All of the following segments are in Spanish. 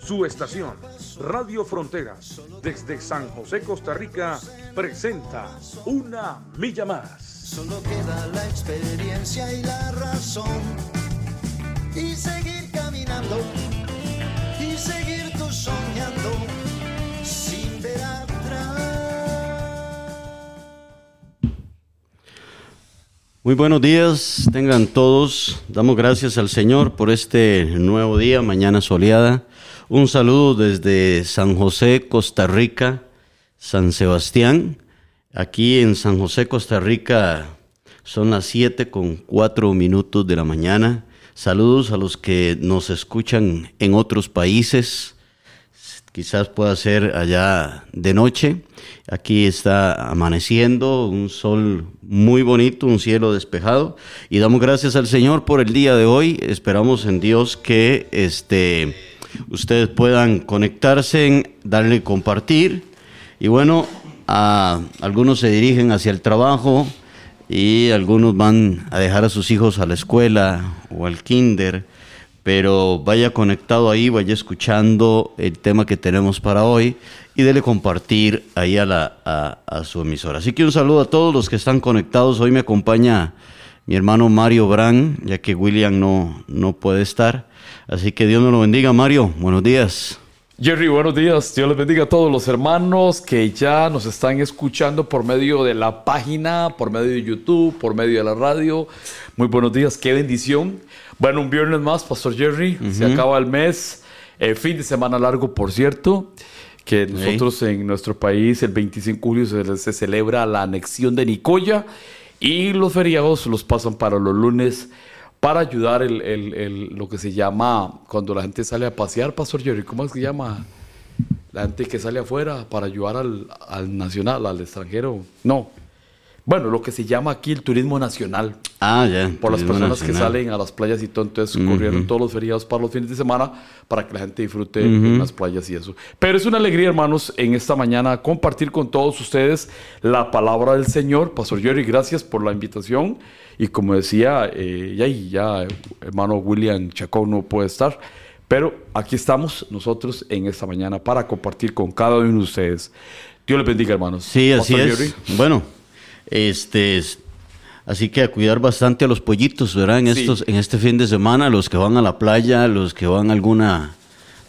Su estación, Radio Fronteras, desde San José, Costa Rica, presenta Una Milla Más. Solo queda la experiencia y la razón. Y seguir caminando. Y seguir tú soñando. Sin ver atrás. Muy buenos días, tengan todos. Damos gracias al Señor por este nuevo día, mañana soleada. Un saludo desde San José, Costa Rica, San Sebastián. Aquí en San José, Costa Rica, son las 7 con 4 minutos de la mañana. Saludos a los que nos escuchan en otros países. Quizás pueda ser allá de noche. Aquí está amaneciendo, un sol muy bonito, un cielo despejado. Y damos gracias al Señor por el día de hoy. Esperamos en Dios que este, ustedes puedan conectarse, darle compartir. Y bueno, a, algunos se dirigen hacia el trabajo y algunos van a dejar a sus hijos a la escuela o al kinder pero vaya conectado ahí, vaya escuchando el tema que tenemos para hoy y dele compartir ahí a, la, a, a, su emisora. Así que un saludo a todos los que están conectados. Hoy me acompaña mi hermano Mario Brand, ya que William no, no puede estar. Así que Dios nos lo bendiga, Mario. Buenos días. Jerry, buenos días. Dios les bendiga a todos los hermanos que ya nos están escuchando por medio de la página, por medio de YouTube, por medio de la radio. Muy buenos días, qué bendición. Bueno, un viernes más, Pastor Jerry. Uh -huh. Se acaba el mes. Eh, fin de semana largo, por cierto. Que nosotros en nuestro país, el 25 de julio, se, se, celebra la anexión de Nicoya. Y los feriados los pasan para los lunes para ayudar el, el, lo que se llama cuando la gente sale a pasear, Pastor Jerry. ¿Cómo es que se llama? La gente que sale afuera para ayudar al, al nacional, al extranjero. No, bueno, lo que se llama aquí el turismo nacional. Ah, ya. Por las personas nacional. que salen a las playas y todo. Entonces uh -huh. corrieron todos los feriados para los fines de semana para que la gente disfrute uh -huh. en las playas y eso. Pero es una alegría, hermanos, en esta mañana compartir con todos ustedes la palabra del Señor. Pastor Jerry, gracias por la invitación. Y como decía, eh, ya, ya hermano William Chacón no puede estar. Pero aquí estamos nosotros en esta mañana para compartir con cada uno de ustedes. Dios les bendiga, hermanos. Sí, así Pastor es. Jerry. Bueno. Este, así que a cuidar bastante a los pollitos, ¿verdad? En, sí. estos, en este fin de semana, los que van a la playa, los que van a alguna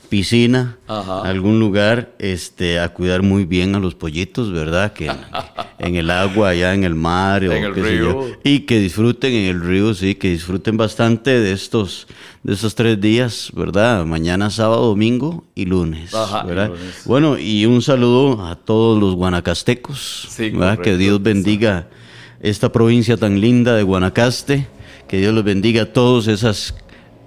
piscina, Ajá. algún lugar, este, a cuidar muy bien a los pollitos, ¿verdad? Que en, en el agua, allá en el mar, en el qué sé río. yo. y que disfruten en el río, sí, que disfruten bastante de estos, de estos tres días, ¿verdad? Mañana, sábado, domingo y lunes, Ajá, ¿verdad? y lunes. Bueno, y un saludo a todos los guanacastecos, Sí, ¿verdad? Que. Dios bendiga esta provincia tan linda de Guanacaste, que Dios los bendiga a todas esas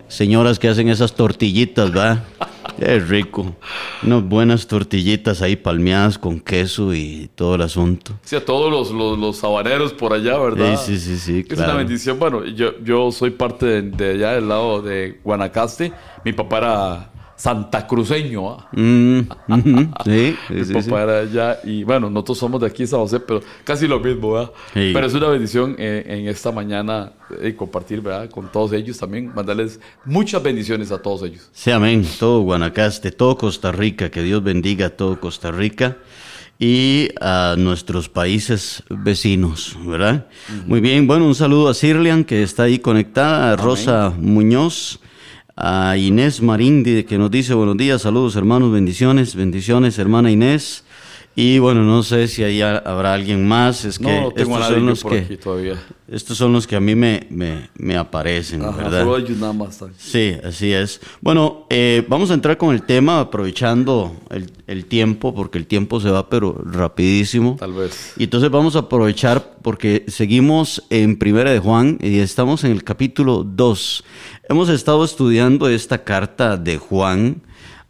señoras que hacen esas tortillitas, ¿verdad? Es rico. Unas buenas tortillitas ahí palmeadas con queso y todo el asunto. Sí, a todos los, los, los habaneros por allá, ¿verdad? Sí, sí, sí, sí, Es claro. una bendición. Bueno, yo, yo soy parte de, de allá del lado de Guanacaste. Mi papá era santacruceño. ¿ah? Mm, sí, sí, era allá. Y bueno, nosotros somos de aquí, San José, pero casi lo mismo. Pero es una bendición eh, en esta mañana eh, compartir, ¿verdad? Con todos ellos también. Mandarles muchas bendiciones a todos ellos. Sí, amén. Todo Guanacaste, todo Costa Rica, que Dios bendiga a todo Costa Rica y a nuestros países vecinos, ¿verdad? Muy bien, bueno, un saludo a Cirlian, que está ahí conectada, a Rosa Muñoz, a Inés Marindi, que nos dice buenos días, saludos hermanos, bendiciones, bendiciones, hermana Inés. Y bueno, no sé si ahí ha- habrá alguien más, es que no, tengo estos son los por que, aquí todavía. estos son los que a mí me, me, me aparecen, Ajá, ¿verdad? nada más. Sí, así es. Bueno, eh, vamos a entrar con el tema aprovechando el, el tiempo, porque el tiempo se va pero rapidísimo. Tal vez. Y entonces vamos a aprovechar porque seguimos en Primera de Juan y estamos en el capítulo 2. Hemos estado estudiando esta carta de Juan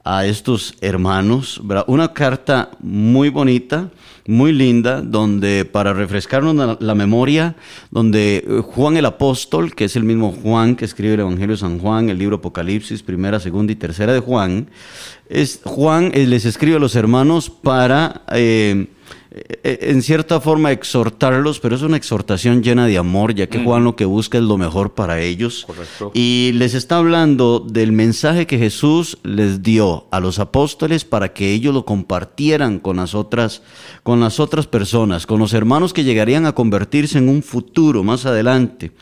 a estos hermanos. Una carta muy bonita, muy linda, donde para refrescarnos la, memoria, donde eh, Juan el apóstol, que es el mismo Juan que escribe el Evangelio de San Juan, el libro Apocalipsis, primera, segunda y tercera de Juan, es, Juan eh, les escribe a los hermanos para... Eh, en cierta forma exhortarlos, pero es una exhortación llena de amor, ya que Juan lo que busca es lo mejor para ellos. Correcto. Y les está hablando del mensaje que Jesús les dio a los apóstoles para que ellos lo compartieran con las otras, con las otras personas, con los hermanos que llegarían a convertirse en un futuro más adelante.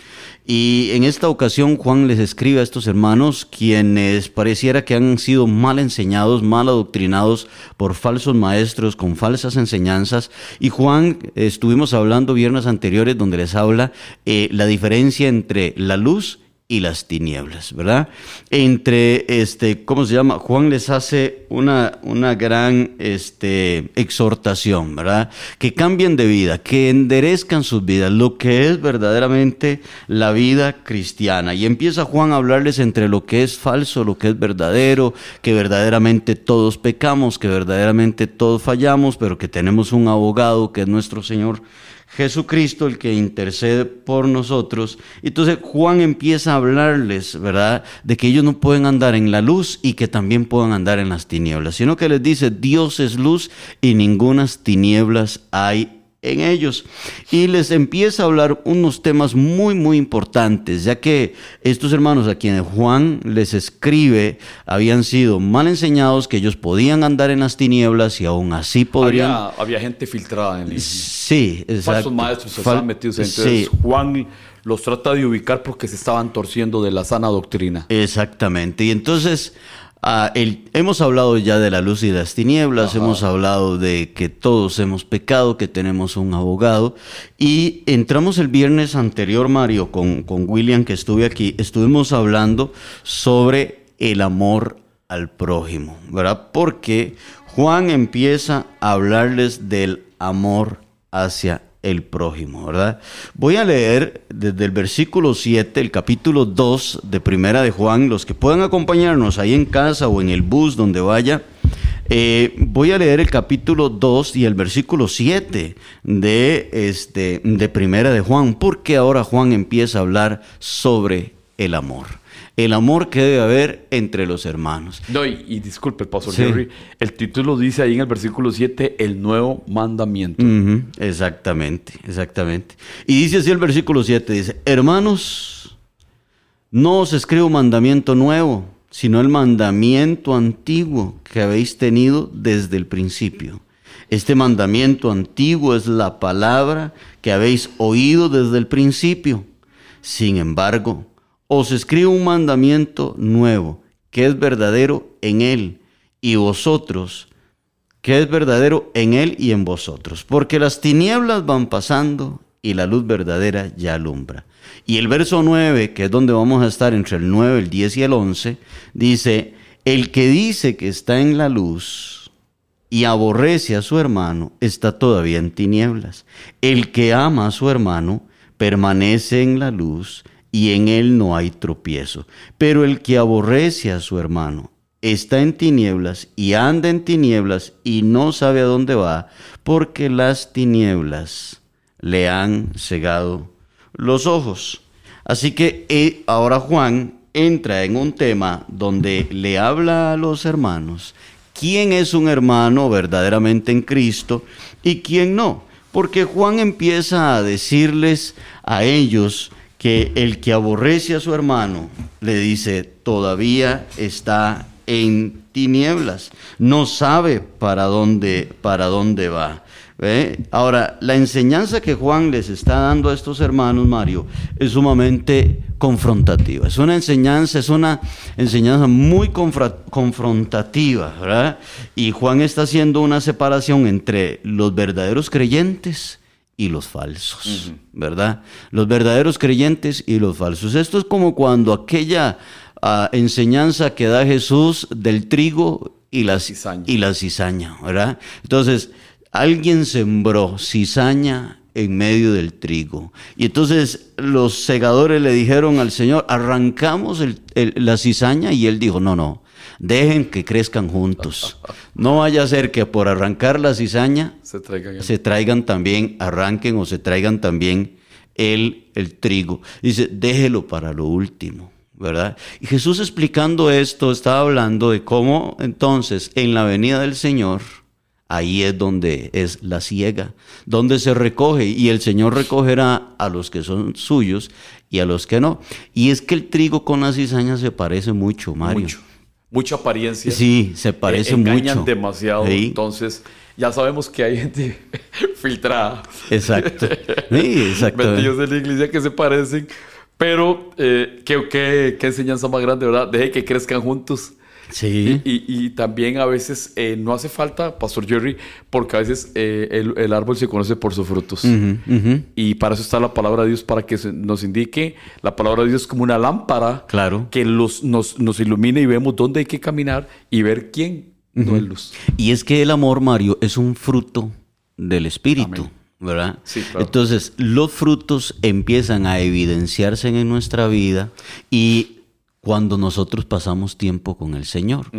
Y en esta ocasión Juan les escribe a estos hermanos quienes pareciera que han sido mal enseñados, mal adoctrinados por falsos maestros con falsas enseñanzas. Y Juan, estuvimos hablando viernes anteriores donde les habla eh, la diferencia entre la luz y las tinieblas, ¿verdad? Entre, este, ¿cómo se llama? Juan les hace una, una gran este, exhortación, ¿verdad? Que cambien de vida, que enderezcan sus vidas, lo que es verdaderamente la vida cristiana. Y empieza Juan a hablarles entre lo que es falso, lo que es verdadero, que verdaderamente todos pecamos, que verdaderamente todos fallamos, pero que tenemos un abogado que es nuestro Señor Jesucristo el que intercede por nosotros. Entonces Juan empieza a hablarles, ¿verdad? De que ellos no pueden andar en la luz y que también puedan andar en las tinieblas, sino que les dice, Dios es luz y ningunas tinieblas hay en ellos. Y les empieza a hablar unos temas muy, muy importantes, ya que estos hermanos a quienes Juan les escribe habían sido mal enseñados, que ellos podían andar en las tinieblas y aún así podrían... Había, había gente filtrada en el... Sí, exacto. Falsos maestros se estaban metidos. Entonces Sí. Juan los trata de ubicar porque se estaban torciendo de la sana doctrina. Exactamente. Y entonces ah, el- hemos hablado ya de la luz y las tinieblas, hemos hablado de que todos hemos pecado, que tenemos un abogado. Y entramos el viernes anterior, Mario, con, con William, que estuve aquí, estuvimos hablando sobre el amor al prójimo, ¿verdad? Porque Juan empieza a hablarles del amor hacia el prójimo, ¿verdad? Voy a leer desde el versículo 7, el capítulo 2 de Primera de Juan, los que puedan acompañarnos ahí en casa o en el bus donde vaya. eh, voy a leer el capítulo 2 y el versículo 7 de, este, de Primera de Juan, porque ahora Juan empieza a hablar sobre el amor. El amor que debe haber entre los hermanos. No, y, y disculpe, Pastor Sí. Jerry, el título dice ahí en el versículo 7, el nuevo mandamiento. Exactamente, exactamente. Y dice así el versículo 7, dice, hermanos, no os escribo mandamiento nuevo, sino el mandamiento antiguo que habéis tenido desde el principio. Este mandamiento antiguo es la palabra que habéis oído desde el principio. Sin embargo, os escribo un mandamiento nuevo, que es verdadero en él, y vosotros que es verdadero en Él y en vosotros. Porque las tinieblas van pasando y la luz verdadera ya alumbra. Y el verso 9, que es donde vamos a estar entre el 9, el 10 y el 11, dice, el que dice que está en la luz y aborrece a su hermano está todavía en tinieblas. El que ama a su hermano permanece en la luz y en él no hay tropiezo. Pero el que aborrece a su hermano está en tinieblas y anda en tinieblas y no sabe a dónde va, porque las tinieblas le han cegado los ojos. Así que eh, ahora Juan entra en un tema donde le habla a los hermanos quién es un hermano verdaderamente en Cristo y quién no. Porque Juan empieza a decirles a ellos que el que aborrece a su hermano, le dice, todavía está en tinieblas, no sabe para dónde, para dónde va. Ahora, la enseñanza que Juan les está dando a estos hermanos, Mario, es sumamente confrontativa. Es una enseñanza, es una enseñanza muy confrontativa, ¿verdad? Y Juan está haciendo una separación entre los verdaderos creyentes y los falsos, ¿verdad? Los verdaderos creyentes y los falsos. Esto es como cuando aquella ah, enseñanza que da Jesús del trigo y la, Cizaña. y la cizaña, ¿verdad? Entonces, alguien sembró cizaña en medio del trigo. Y entonces los segadores le dijeron al Señor, arrancamos el- el- la cizaña y él dijo, no, no, Dejen que crezcan juntos. No vaya a ser que por arrancar la cizaña Se traigan el- se traigan también, arranquen o se traigan también el, el trigo. Dice, déjelo para lo último, ¿verdad? Y Jesús explicando esto, estaba hablando de cómo entonces en la venida del Señor, ahí es donde es la ciega, donde se recoge y el Señor recogerá a los que son suyos y a los que no. Y es que el trigo con la cizaña se parece mucho, Mario. Mucho. Mucha apariencia. Sí, se parece Eh, engañan mucho. demasiado. Sí. Entonces, ya sabemos que hay gente filtrada. Exacto. Sí, exacto. Metidos en la iglesia que se parecen. Pero, eh, ¿qué, qué, qué enseñanza más grande, ¿verdad? Deje que crezcan juntos. Sí. Y, y también a veces eh, no hace falta, Pastor Jerry, porque a veces eh, el, el árbol se conoce por sus frutos. Y para eso está la palabra de Dios, para que nos indique la palabra de Dios como una lámpara Claro. que los, nos, nos ilumine y vemos dónde hay que caminar y ver quién no es luz. Y es que el amor, Mario, es un fruto del Espíritu, Amén. ¿verdad? Sí, claro. Entonces, los frutos empiezan a evidenciarse en nuestra vida y cuando nosotros pasamos tiempo con el Señor.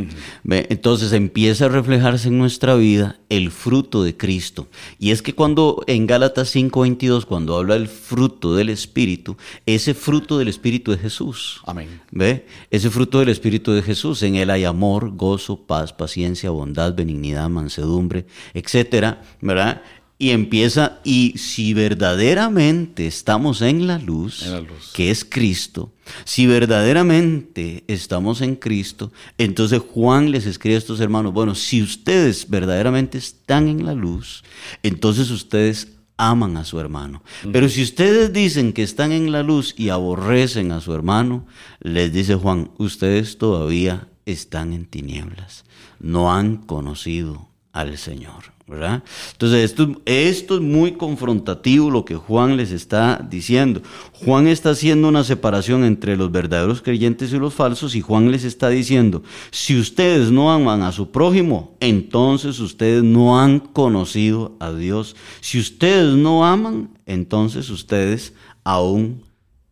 Entonces empieza a reflejarse en nuestra vida el fruto de Cristo. Y es que cuando en Gálatas 5:22, cuando habla del fruto del Espíritu, ese fruto del Espíritu es Jesús. Amén. ¿Ve? Ese fruto del Espíritu de Jesús. En él hay amor, gozo, paz, paciencia, bondad, benignidad, mansedumbre, etcétera, ¿verdad? Y empieza, y si verdaderamente estamos en la luz, En la luz. que es Cristo, si verdaderamente estamos en Cristo, entonces Juan les escribe a estos hermanos, bueno, si ustedes verdaderamente están en la luz, entonces ustedes aman a su hermano. Pero si ustedes dicen que están en la luz y aborrecen a su hermano, les dice Juan, ustedes todavía están en tinieblas, no han conocido al Señor. Entonces, esto, esto es muy confrontativo lo que Juan les está diciendo. Juan está haciendo una separación entre los verdaderos creyentes y los falsos y Juan les está diciendo, si ustedes no aman a su prójimo, entonces ustedes no han conocido a Dios. Si ustedes no aman, entonces ustedes aún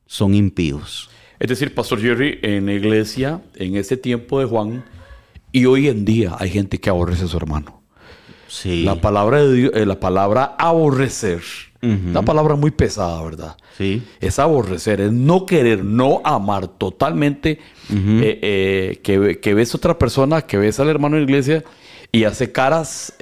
son impíos. Es decir, Pastor Jerry, en la iglesia, en este tiempo de Juan, y hoy en día hay gente que aborrece a su hermano. Sí. La palabra de Dios, eh, la palabra aborrecer, una palabra muy pesada, ¿verdad? Sí. Es aborrecer, es no querer, no amar totalmente. eh, eh, que, que ves otra persona, que ves al hermano en la iglesia y hace caras.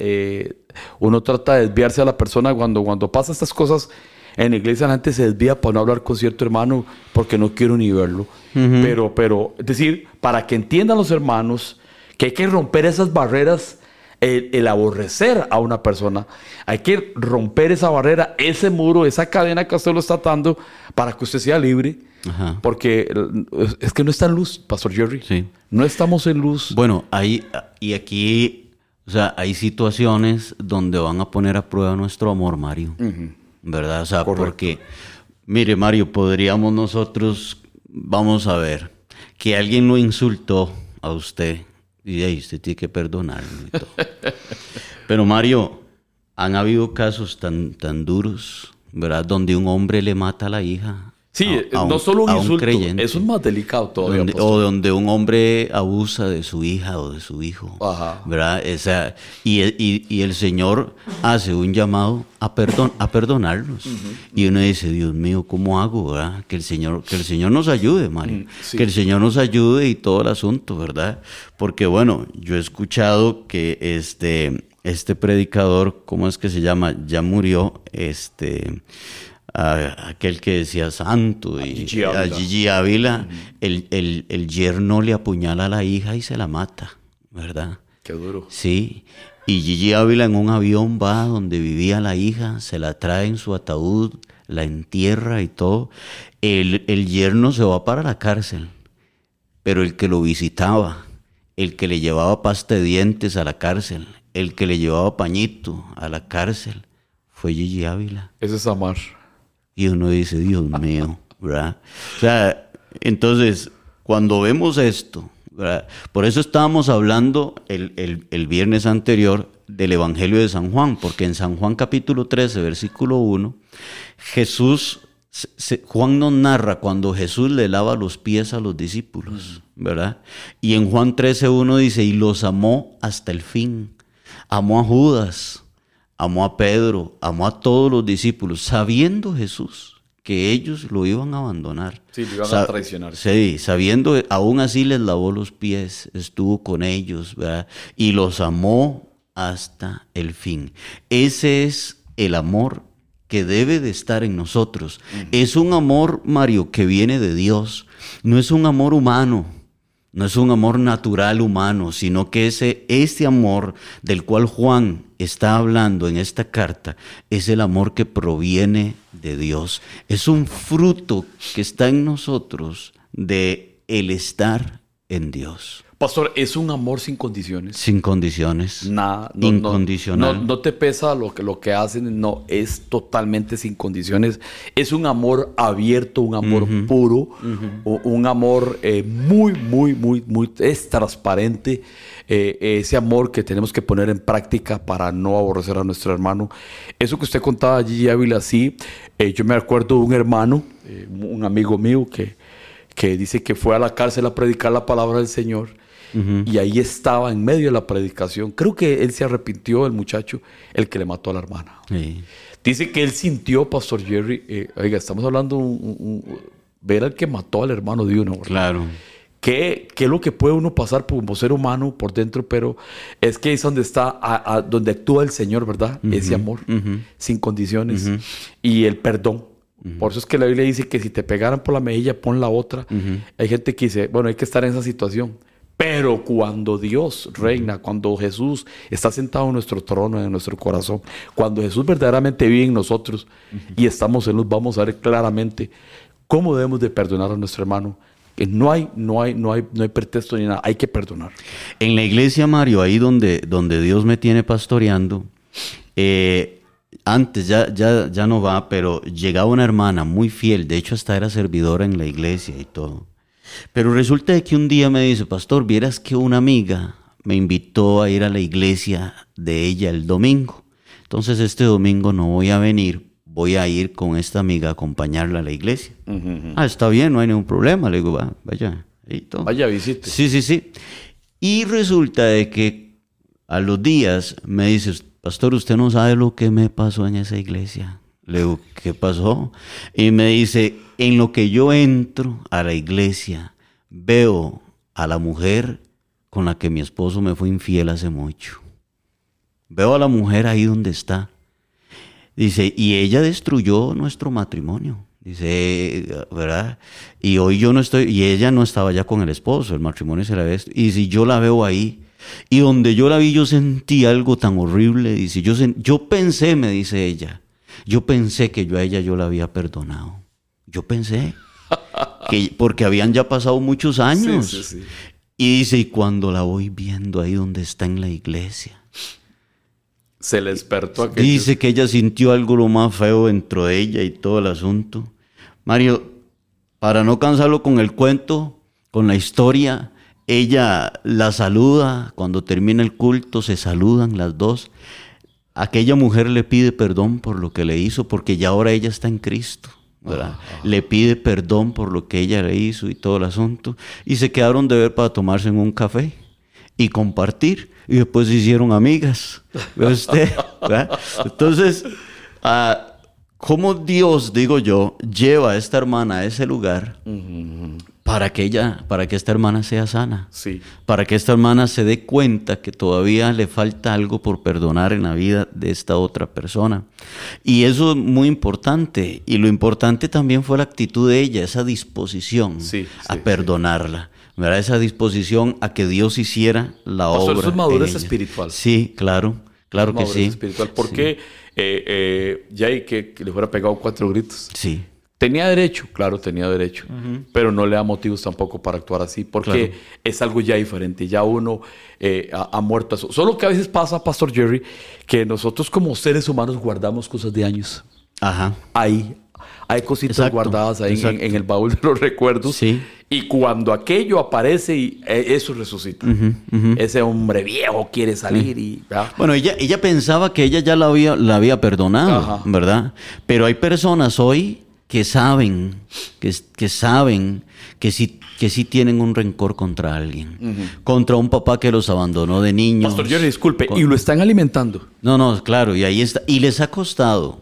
uno trata de desviarse a la persona cuando, cuando pasa estas cosas. En la iglesia la gente se desvía para no hablar con cierto hermano porque no quiero ni verlo. Pero, pero, es decir, para que entiendan los hermanos que hay que romper esas barreras el, el aborrecer a una persona. Hay que romper esa barrera, ese muro, esa cadena que usted lo está atando para que usted sea libre. Ajá. Porque eh, es que no está en luz, Pastor Jerry. Sí. No estamos en luz. Bueno, hay, y aquí, o sea, hay situaciones donde van a poner a prueba nuestro amor, Mario. ¿Verdad? O sea, Correcto. porque, mire, Mario, podríamos nosotros, vamos a ver, que alguien lo insultó a usted y ahí usted tiene que perdonarlo y todo. Pero, Mario, han habido casos tan, tan duros, ¿verdad? Donde un hombre le mata a la hija. Sí, a- a no solo un a insulto, creyente. eso es más delicado todavía. Donde- o donde un hombre abusa de su hija o de su hijo. Ajá. ¿verdad? Esa, y, y- y el Señor hace un llamado a, perdon, a perdonarlos. Y uno dice, Dios mío, ¿cómo hago? verdad? Que, el Señor, que el Señor nos ayude, Mario. Mm, sí. Que el Señor nos ayude y todo el asunto, ¿verdad? Porque bueno, yo he escuchado que este, este predicador, ¿cómo es que se llama? Ya murió, este... a- aquel que decía santo y Gigi a Ávila. Gigi Ávila, el, el, el yerno le apuñala a la hija y se la mata, ¿verdad? Qué duro. Sí, y Gigi Ávila en un avión va donde vivía la hija, se la trae en su ataúd, la entierra y todo. El, el yerno se va para la cárcel, pero el que lo visitaba, el que le llevaba pasta de dientes a la cárcel, el que le llevaba pañito a la cárcel, fue Gigi Ávila. Ese es amar. Y uno dice, Dios mío, ¿verdad? O sea, entonces, cuando vemos esto, por eso estábamos hablando el, el- el viernes anterior del Evangelio de San Juan, porque en San Juan capítulo 13, versículo 1, Jesús Juan nos narra cuando Jesús le lava los pies a los discípulos, ¿verdad? Y en Juan 13.1 dice, y los amó hasta el fin. Amó a Judas, amó a Pedro, amó a todos los discípulos, sabiendo Jesús que ellos lo iban a abandonar. Sí, lo iban a traicionar. Sí, sabiendo, aún así les lavó los pies, estuvo con ellos, ¿verdad? Y los amó hasta el fin. Ese es el amor que debe de estar en nosotros. Es un amor, Mario, que viene de Dios. No es un amor humano. No es un amor natural humano, sino que ese, ese amor del cual Juan está hablando en esta carta es el amor que proviene de Dios. Es un fruto que está en nosotros de el estar en Dios. Pastor, es un amor sin condiciones. Sin condiciones. Nada, no, Incondicional. No, no te pesa lo que, lo que hacen, no, es totalmente sin condiciones. Es un amor abierto, un amor puro, un amor eh, muy, muy, muy, muy, es transparente. Eh, ese amor que tenemos que poner en práctica para no aborrecer a nuestro hermano. Eso que usted contaba allí, Ávila, sí, eh, yo me acuerdo de un hermano, eh, un amigo mío que, que dice que fue a la cárcel a predicar la palabra del Señor. Y ahí estaba en medio de la predicación. Creo que él se arrepintió, el muchacho, el que le mató a la hermana. Sí. Dice que él sintió, Pastor Jerry, eh, oiga, estamos hablando, un- un- un- ver al que mató al hermano de uno. ¿verdad? Claro. ¿Qué, qué es lo que puede uno pasar como ser humano por dentro? Pero es que es donde está, a- a- donde actúa el Señor, ¿verdad? Ese amor, sin condiciones. Y el perdón. Por eso es que la Biblia dice que si te pegaran por la mejilla, pon la otra. Hay gente que dice, bueno, hay que estar en esa situación. Pero cuando Dios reina, cuando Jesús está sentado en nuestro trono, en nuestro corazón, cuando Jesús verdaderamente vive en nosotros y estamos en luz, vamos a ver claramente cómo debemos de perdonar a nuestro hermano. Que no hay, no hay, no hay, no hay pretexto ni nada, hay que perdonar. En la iglesia, Mario, ahí donde, donde Dios me tiene pastoreando, eh, antes ya, ya, ya no va, pero llegaba una hermana muy fiel, de hecho hasta era servidora en la iglesia y todo. Pero resulta que un día me dice, pastor, vieras que una amiga me invitó a ir a la iglesia de ella el domingo. Entonces este domingo no voy a venir, voy a ir con esta amiga a acompañarla a la iglesia. Ah, está bien, no hay ningún problema. Le digo, va, vaya. Y todo. Vaya, visite. Sí, sí, sí. Y resulta de que a los días me dice, pastor, usted no sabe lo que me pasó en esa iglesia. Le digo, ¿qué pasó? Y me dice, en lo que yo entro a la iglesia, veo a la mujer con la que mi esposo me fue infiel hace mucho. Veo a la mujer ahí donde está. Dice, y ella destruyó nuestro matrimonio. Dice, ¿verdad? Y hoy yo no estoy, y ella no estaba ya con el esposo, el matrimonio se la ve. Y si yo la veo ahí, y donde yo la vi, yo sentí algo tan horrible. Dice, yo, yo pensé, me dice ella, yo pensé que yo a ella yo la había perdonado. Yo pensé. Que, porque habían ya pasado muchos años. Sí, sí, sí. Y dice, y cuando la voy viendo ahí donde está en la iglesia. Se le despertó aquello. Dice que ella sintió algo lo más feo dentro de ella y todo el asunto. Mario, para no cansarlo con el cuento, con la historia, ella la saluda, cuando termina el culto se saludan las dos. Aquella mujer le pide perdón por lo que le hizo, porque ya ahora ella está en Cristo. ¿verdad? Le pide perdón por lo que ella le hizo y todo el asunto. Y se quedaron de ver para tomarse en un café y compartir. Y después se hicieron amigas. ¿Ve usted? ¿verdad? Entonces, ah, ¿cómo Dios, digo yo, lleva a esta hermana a ese lugar para que ella, para que esta hermana sea sana? Sí. Para que esta hermana se dé cuenta que todavía le falta algo por perdonar en la vida de esta otra persona. Y eso es muy importante. Y lo importante también fue la actitud de ella, esa disposición Sí, a sí, perdonar ¿verdad? Esa disposición a que Dios hiciera la Pastor, obra. eso es madurez espiritual. Sí, claro, claro que Madurez sí. espiritual. ¿Por qué eh, eh, Jay que, que le fuera pegado cuatro gritos? Sí, Tenía derecho, claro, tenía derecho, pero no le da motivos tampoco para actuar así, porque Claro. es algo ya diferente, ya uno eh, ha, ha muerto eso. Solo que a veces pasa, Pastor Jerry, que nosotros como seres humanos guardamos cosas de años. ajá. Ahí hay cositas Exacto, guardadas ahí en, el baúl de los recuerdos. Sí. Y cuando aquello aparece, y, eh, eso resucita. Ese hombre viejo quiere salir y... ¿verdad? Bueno, ella, ella pensaba que ella ya la había, la había perdonado, Ajá. ¿verdad? Pero hay personas hoy que saben, que, que saben que sí, que sí tienen un rencor contra alguien, contra un papá que los abandonó de niños. Pastor Jerry, disculpe, Con- y lo están alimentando. No, no, claro, y ahí está. Y les ha costado.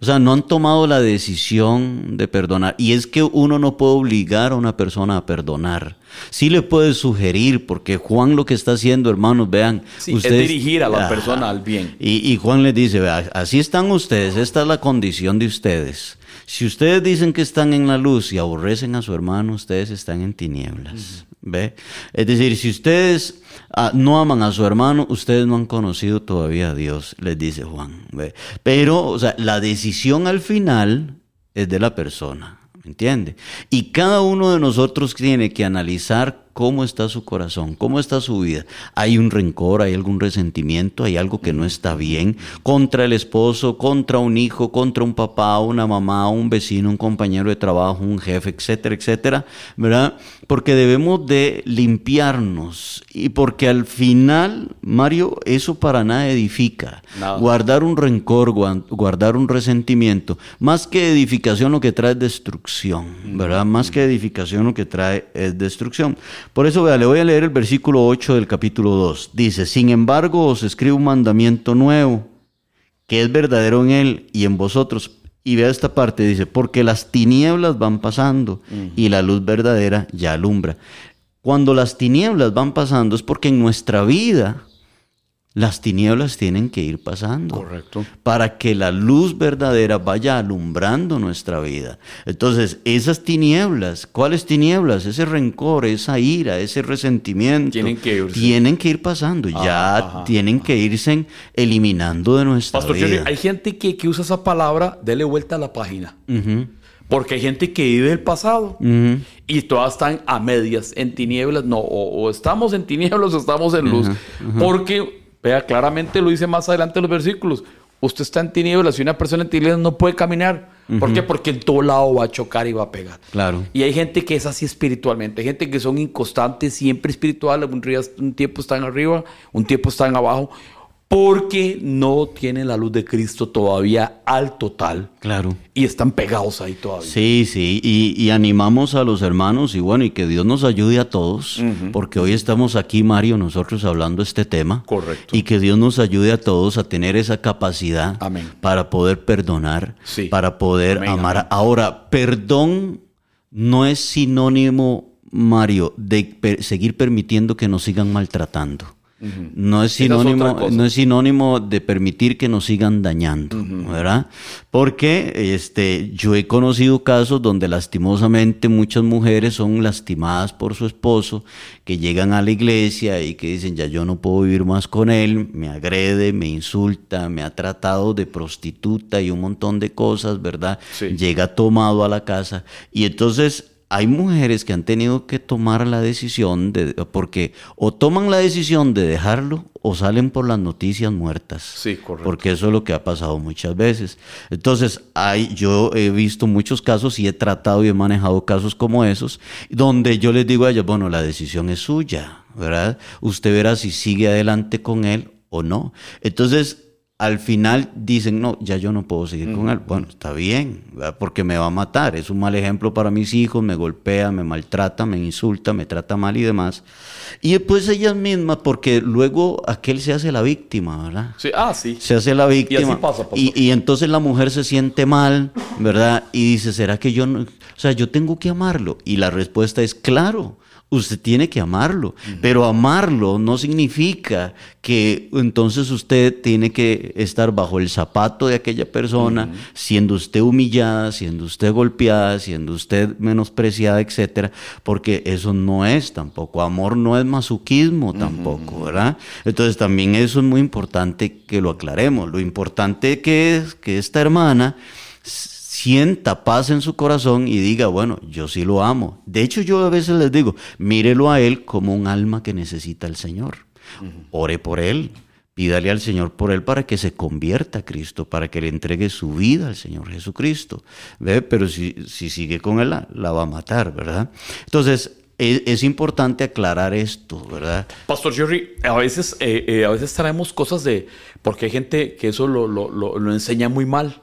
O sea, no han tomado la decisión de perdonar. Y es que uno no puede obligar a una persona a perdonar. Sí le puede sugerir, porque Juan lo que está haciendo, hermanos, vean. Sí, es dirigir a la persona al bien. Y, y Juan les dice, vea, así están ustedes, esta es la condición de ustedes. Si ustedes dicen que están en la luz y aborrecen a su hermano, ustedes están en tinieblas. ¿Ve? Es decir, si ustedes ah, no aman a su hermano, ustedes no han conocido todavía a Dios, les dice Juan. ¿ve? Pero, o sea, la decisión al final es de la persona. ¿Me entiende? Y cada uno de nosotros tiene que analizar cómo está su corazón, cómo está su vida. Hay un rencor, hay algún resentimiento, hay algo que no está bien contra el esposo, contra un hijo, contra un papá, una mamá, un vecino, un compañero de trabajo, un jefe, etcétera, etcétera, ¿verdad? Porque debemos de limpiarnos y porque al final, Mario, eso para nada edifica. Nada. Guardar un rencor, guardar un resentimiento, más que edificación lo que trae es destrucción, ¿verdad? Más que edificación lo que trae es destrucción. Por eso, vea, le voy a leer el versículo 8 del capítulo 2. Dice, sin embargo, os escribo un mandamiento nuevo, que es verdadero en él y en vosotros. Y vea esta parte, dice, porque las tinieblas van pasando y la luz verdadera ya alumbra. Cuando las tinieblas van pasando es porque en nuestra vida las tinieblas tienen que ir pasando. Correcto. Para que la luz verdadera vaya alumbrando nuestra vida. Entonces, esas tinieblas, ¿cuáles tinieblas? Ese rencor, esa ira, ese resentimiento. Tienen que irse. tienen que ir pasando. ya ajá, tienen que irse eliminando de nuestra Pastor vida. Jerry, hay gente que, que usa esa palabra, dele vuelta a la página. Porque hay gente que vive el pasado y todas están a medias, en tinieblas. No, o, o estamos en tinieblas o estamos en luz. Porque, vea, claramente lo dice más adelante en los versículos. Usted está en tinieblas y una persona en tinieblas no puede caminar. ¿Por qué? Porque en todo lado va a chocar y va a pegar. Claro. Y hay gente que es así espiritualmente. Hay gente que son inconstantes, siempre espiritual. Un, día- un tiempo están arriba, un tiempo están abajo. Porque no tienen la luz de Cristo todavía al total. Claro. Y están pegados ahí todavía. Sí, sí, y, y animamos a los hermanos y bueno, y que Dios nos ayude a todos, porque hoy estamos aquí, Mario, nosotros hablando este tema. Correcto. Y que Dios nos ayude a todos a tener esa capacidad Amén. para poder perdonar, Sí. para poder Amén, amar. amén. Ahora, perdón no es sinónimo, Mario, de per- seguir permitiendo que nos sigan maltratando. No es sinónimo, no es sinónimo de permitir que nos sigan dañando, ¿verdad? Porque este, yo he conocido casos donde lastimosamente muchas mujeres son lastimadas por su esposo, que llegan a la iglesia y que dicen, ya yo no puedo vivir más con él, me agrede, me insulta, me ha tratado de prostituta y un montón de cosas, ¿verdad? Sí. Llega tomado a la casa y entonces hay mujeres que han tenido que tomar la decisión de, porque o toman la decisión de dejarlo o salen por las noticias muertas. Sí, correcto. Porque eso es lo que ha pasado muchas veces. Entonces, hay, yo he visto muchos casos y he tratado y he manejado casos como esos, donde yo les digo a ellos, bueno, la decisión es suya, ¿verdad? Usted verá si sigue adelante con él o no. Entonces, al final dicen, no, ya yo no puedo seguir con él. Bueno, está bien, ¿verdad? porque me va a matar. Es un mal ejemplo para mis hijos, me golpea, me maltrata, me insulta, me trata mal y demás. Y después ellas mismas, porque luego aquel se hace la víctima, ¿verdad? Sí, ah, sí. Se hace la víctima. así pasa, y, y entonces la mujer se siente mal, ¿verdad? Y dice, ¿será que yo no? O sea, yo tengo que amarlo. Y la respuesta es, claro, usted tiene que amarlo. Pero amarlo no significa que entonces usted tiene que estar bajo el zapato de aquella persona, siendo usted humillada, siendo usted golpeada, siendo usted menospreciada, etcétera, porque eso no es tampoco. Amor no es masoquismo tampoco, ¿verdad? Entonces también eso es muy importante que lo aclaremos. Lo importante que es que esta hermana sienta paz en su corazón y diga, bueno, yo sí lo amo. De hecho, yo a veces les digo, mírelo a él como un alma que necesita al Señor. Ore por él, pídale al Señor por él para que se convierta a Cristo, para que le entregue su vida al Señor Jesucristo. ¿Ve? Pero si, si sigue con él, la, la va a matar, ¿verdad? Entonces, es, es importante aclarar esto, ¿verdad? Pastor Jerry, a veces, eh, eh, a veces traemos cosas de. Porque hay gente que eso lo, lo- lo- lo enseña muy mal.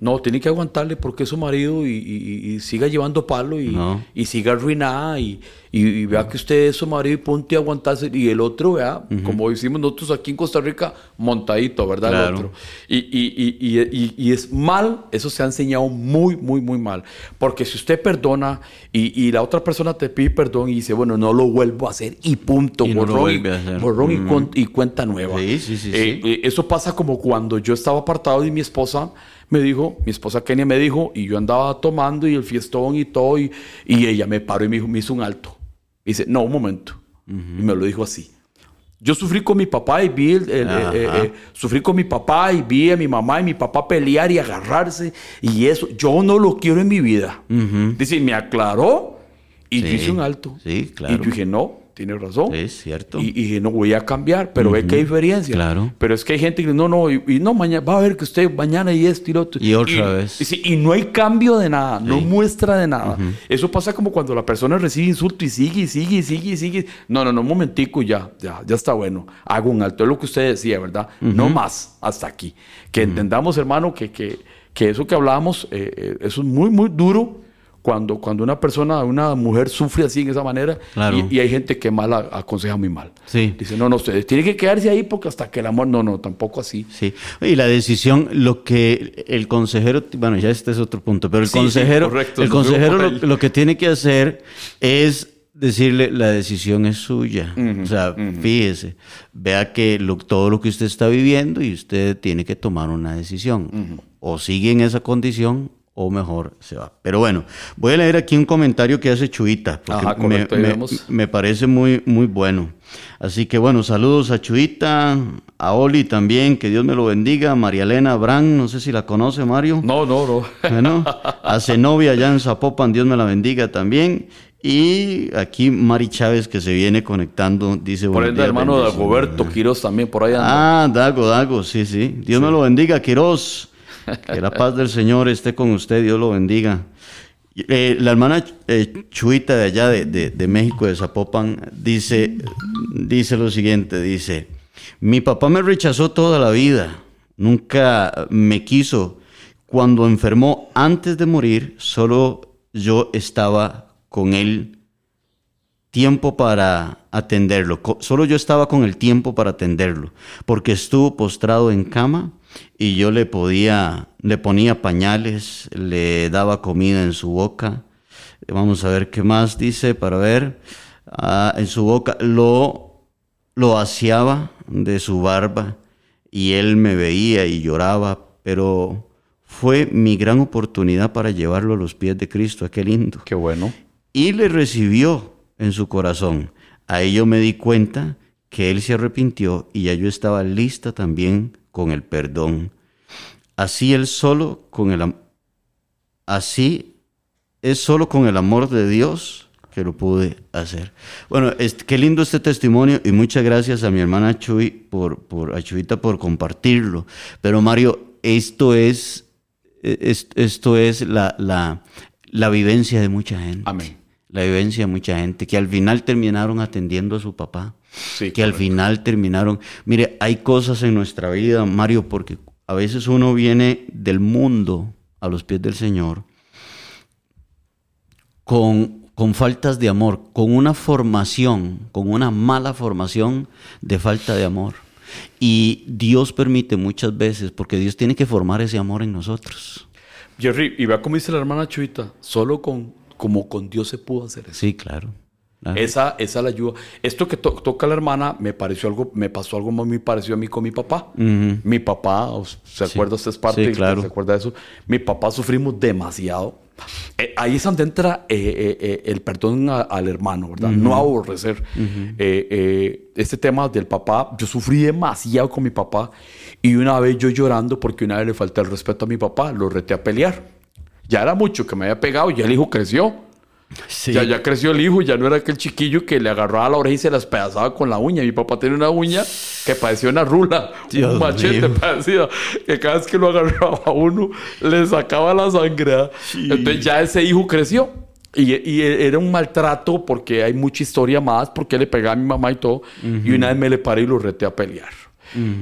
No, tiene que aguantarle porque es su marido y, y- y siga llevando palo y, No. y siga arruinada y, y- y vea que usted es su marido y ponte a aguantarse. Y el otro, vea, como decimos nosotros aquí en Costa Rica, montadito, ¿verdad? Claro. El otro. Y, y- y- y- y- y es mal, eso se ha enseñado muy, muy, muy mal. Porque si usted perdona y, y la otra persona te pide perdón y dice, bueno, no lo vuelvo a hacer y punto, Y no borrón, y, borrón Mm. cuenta nueva. Sí, sí, sí, Eh, eh, eso pasa como cuando yo estaba apartado y mi esposa me dijo, mi esposa Kenia me dijo, y yo andaba tomando y el fiestón y todo, y, y ella me paró y me, dijo, me hizo un alto. Y dice, no, un momento. Y me lo dijo así. Yo sufrí con mi papá y vi, el- el- Ajá. eh, eh, eh, sufrí con mi papá y vi a mi mamá y mi papá pelear y agarrarse y eso, yo no lo quiero en mi vida. Dice, me aclaró y yo Sí, hice un alto. sí, claro. Y yo dije, no, tiene razón. Es cierto. Y, no voy a cambiar, pero ve qué diferencia. Claro. Pero es que hay gente que dice, no, no, y, y no, mañana, va a ver que usted mañana y esto y lo otro. Y otra vez. Y, sí, y no hay cambio de nada, no Sí. muestra de nada. Eso pasa como cuando la persona recibe insulto y sigue, y sigue, y sigue, y sigue. No, no, no, un momentico, ya, ya, ya está bueno. Hago un alto, es lo que usted decía, ¿verdad? No más, hasta aquí. Que entendamos, hermano, que, que, que eso que hablábamos, eh, eh, eso es muy, muy duro. Cuando, cuando una persona, una mujer sufre así en esa manera, Claro. y, y hay gente que mal a- aconseja muy mal. Sí. Dice, no, no, ustedes tienen que quedarse ahí porque hasta que el amor, no, no, tampoco así. Sí, y la decisión, lo que el consejero, bueno, ya este es otro punto, pero el Sí, sí, consejero, correcto, el consejero lo que tiene que hacer es decirle la decisión es suya. o sea, fíjese, vea que lo- todo lo que usted está viviendo y usted tiene que tomar una decisión. O sigue en esa condición o mejor se va. Pero bueno, voy a leer aquí un comentario que hace Chuita, porque Ajá, correcto, me, me- me parece muy, muy bueno. Así que bueno, saludos a Chuita, a Oli también, que Dios me lo bendiga, a María Elena Brand, no sé si la conoce Mario. No, no, no. Bueno, a Zenobia allá en Zapopan, Dios me la bendiga también. Y aquí Mari Chávez que se viene conectando, dice Por días, hermano de. Roberto Quiroz también por ahí anda. Ah, Dago, Dago, sí, sí. Dios me lo bendiga, Quiroz. Que la paz del Señor esté con usted, Dios lo bendiga. Eh, la hermana eh, Chuita de allá de, de- de México, de Zapopan, dice, dice lo siguiente, dice, mi papá me rechazó toda la vida, nunca me quiso. Cuando enfermó antes de morir, solo yo estaba con él tiempo para atenderlo. Solo yo estaba con el tiempo para atenderlo, porque estuvo postrado en cama y yo le podía, le ponía pañales, le daba comida en su boca. Vamos a ver qué más dice para ver. Ah, en su boca lo, lo aseaba de su barba y él me veía y lloraba, pero fue mi gran oportunidad para llevarlo a los pies de Cristo. Qué lindo Qué bueno. y le recibió en su corazón. Ahí yo me di cuenta que él se arrepintió y ya yo estaba lista también con el perdón. Así él solo con el así es solo con el amor de Dios que lo pude hacer. Bueno, es- qué lindo este testimonio y muchas gracias a mi hermana Chuy por, por a Chuyita por compartirlo. Pero Mario, esto es, es- esto es la, la, la vivencia de mucha gente. Amén. La vivencia de mucha gente que al final terminaron atendiendo a su papá. Sí, que al final terminaron. Mire, hay cosas en nuestra vida, Mario, porque a veces uno viene del mundo a los pies del Señor con, con faltas de amor, con una formación, con una mala formación de falta de amor. Y Dios permite muchas veces, porque Dios tiene que formar ese amor en nosotros. Jerry, y vea cómo dice la hermana Chuita, solo con, como con Dios se pudo hacer eso. Sí, claro. Claro. Esa, esa la ayuda. Esto que to- toca la hermana me pareció algo, me pasó algo muy parecido a mí con mi papá. Mi papá, ¿os- ¿se Sí. acuerda? Usted es parte, Sí, claro. ¿se acuerda de eso? Mi papá sufrimos demasiado. Eh, ahí es donde entra eh, eh, eh, el perdón a- al hermano, ¿verdad? No aborrecer. Eh, este tema del papá, yo sufrí demasiado con mi papá y una vez yo llorando porque una vez le falté el respeto a mi papá, lo reté a pelear. Ya era mucho que me había pegado, ya el hijo creció. Sí. Ya, ya creció el hijo, ya no era aquel chiquillo que le agarraba la oreja y se la despedazaba con la uña. Mi papá tenía una uña que parecía una rula, Dios un machete mío. parecía, que cada vez que lo agarraba a uno le sacaba la sangre. ¿ah? Entonces ya ese hijo creció. Y, y era un maltrato porque hay mucha historia más, porque le pegaba a mi mamá y todo. Y una vez me le paré y lo reté a pelear.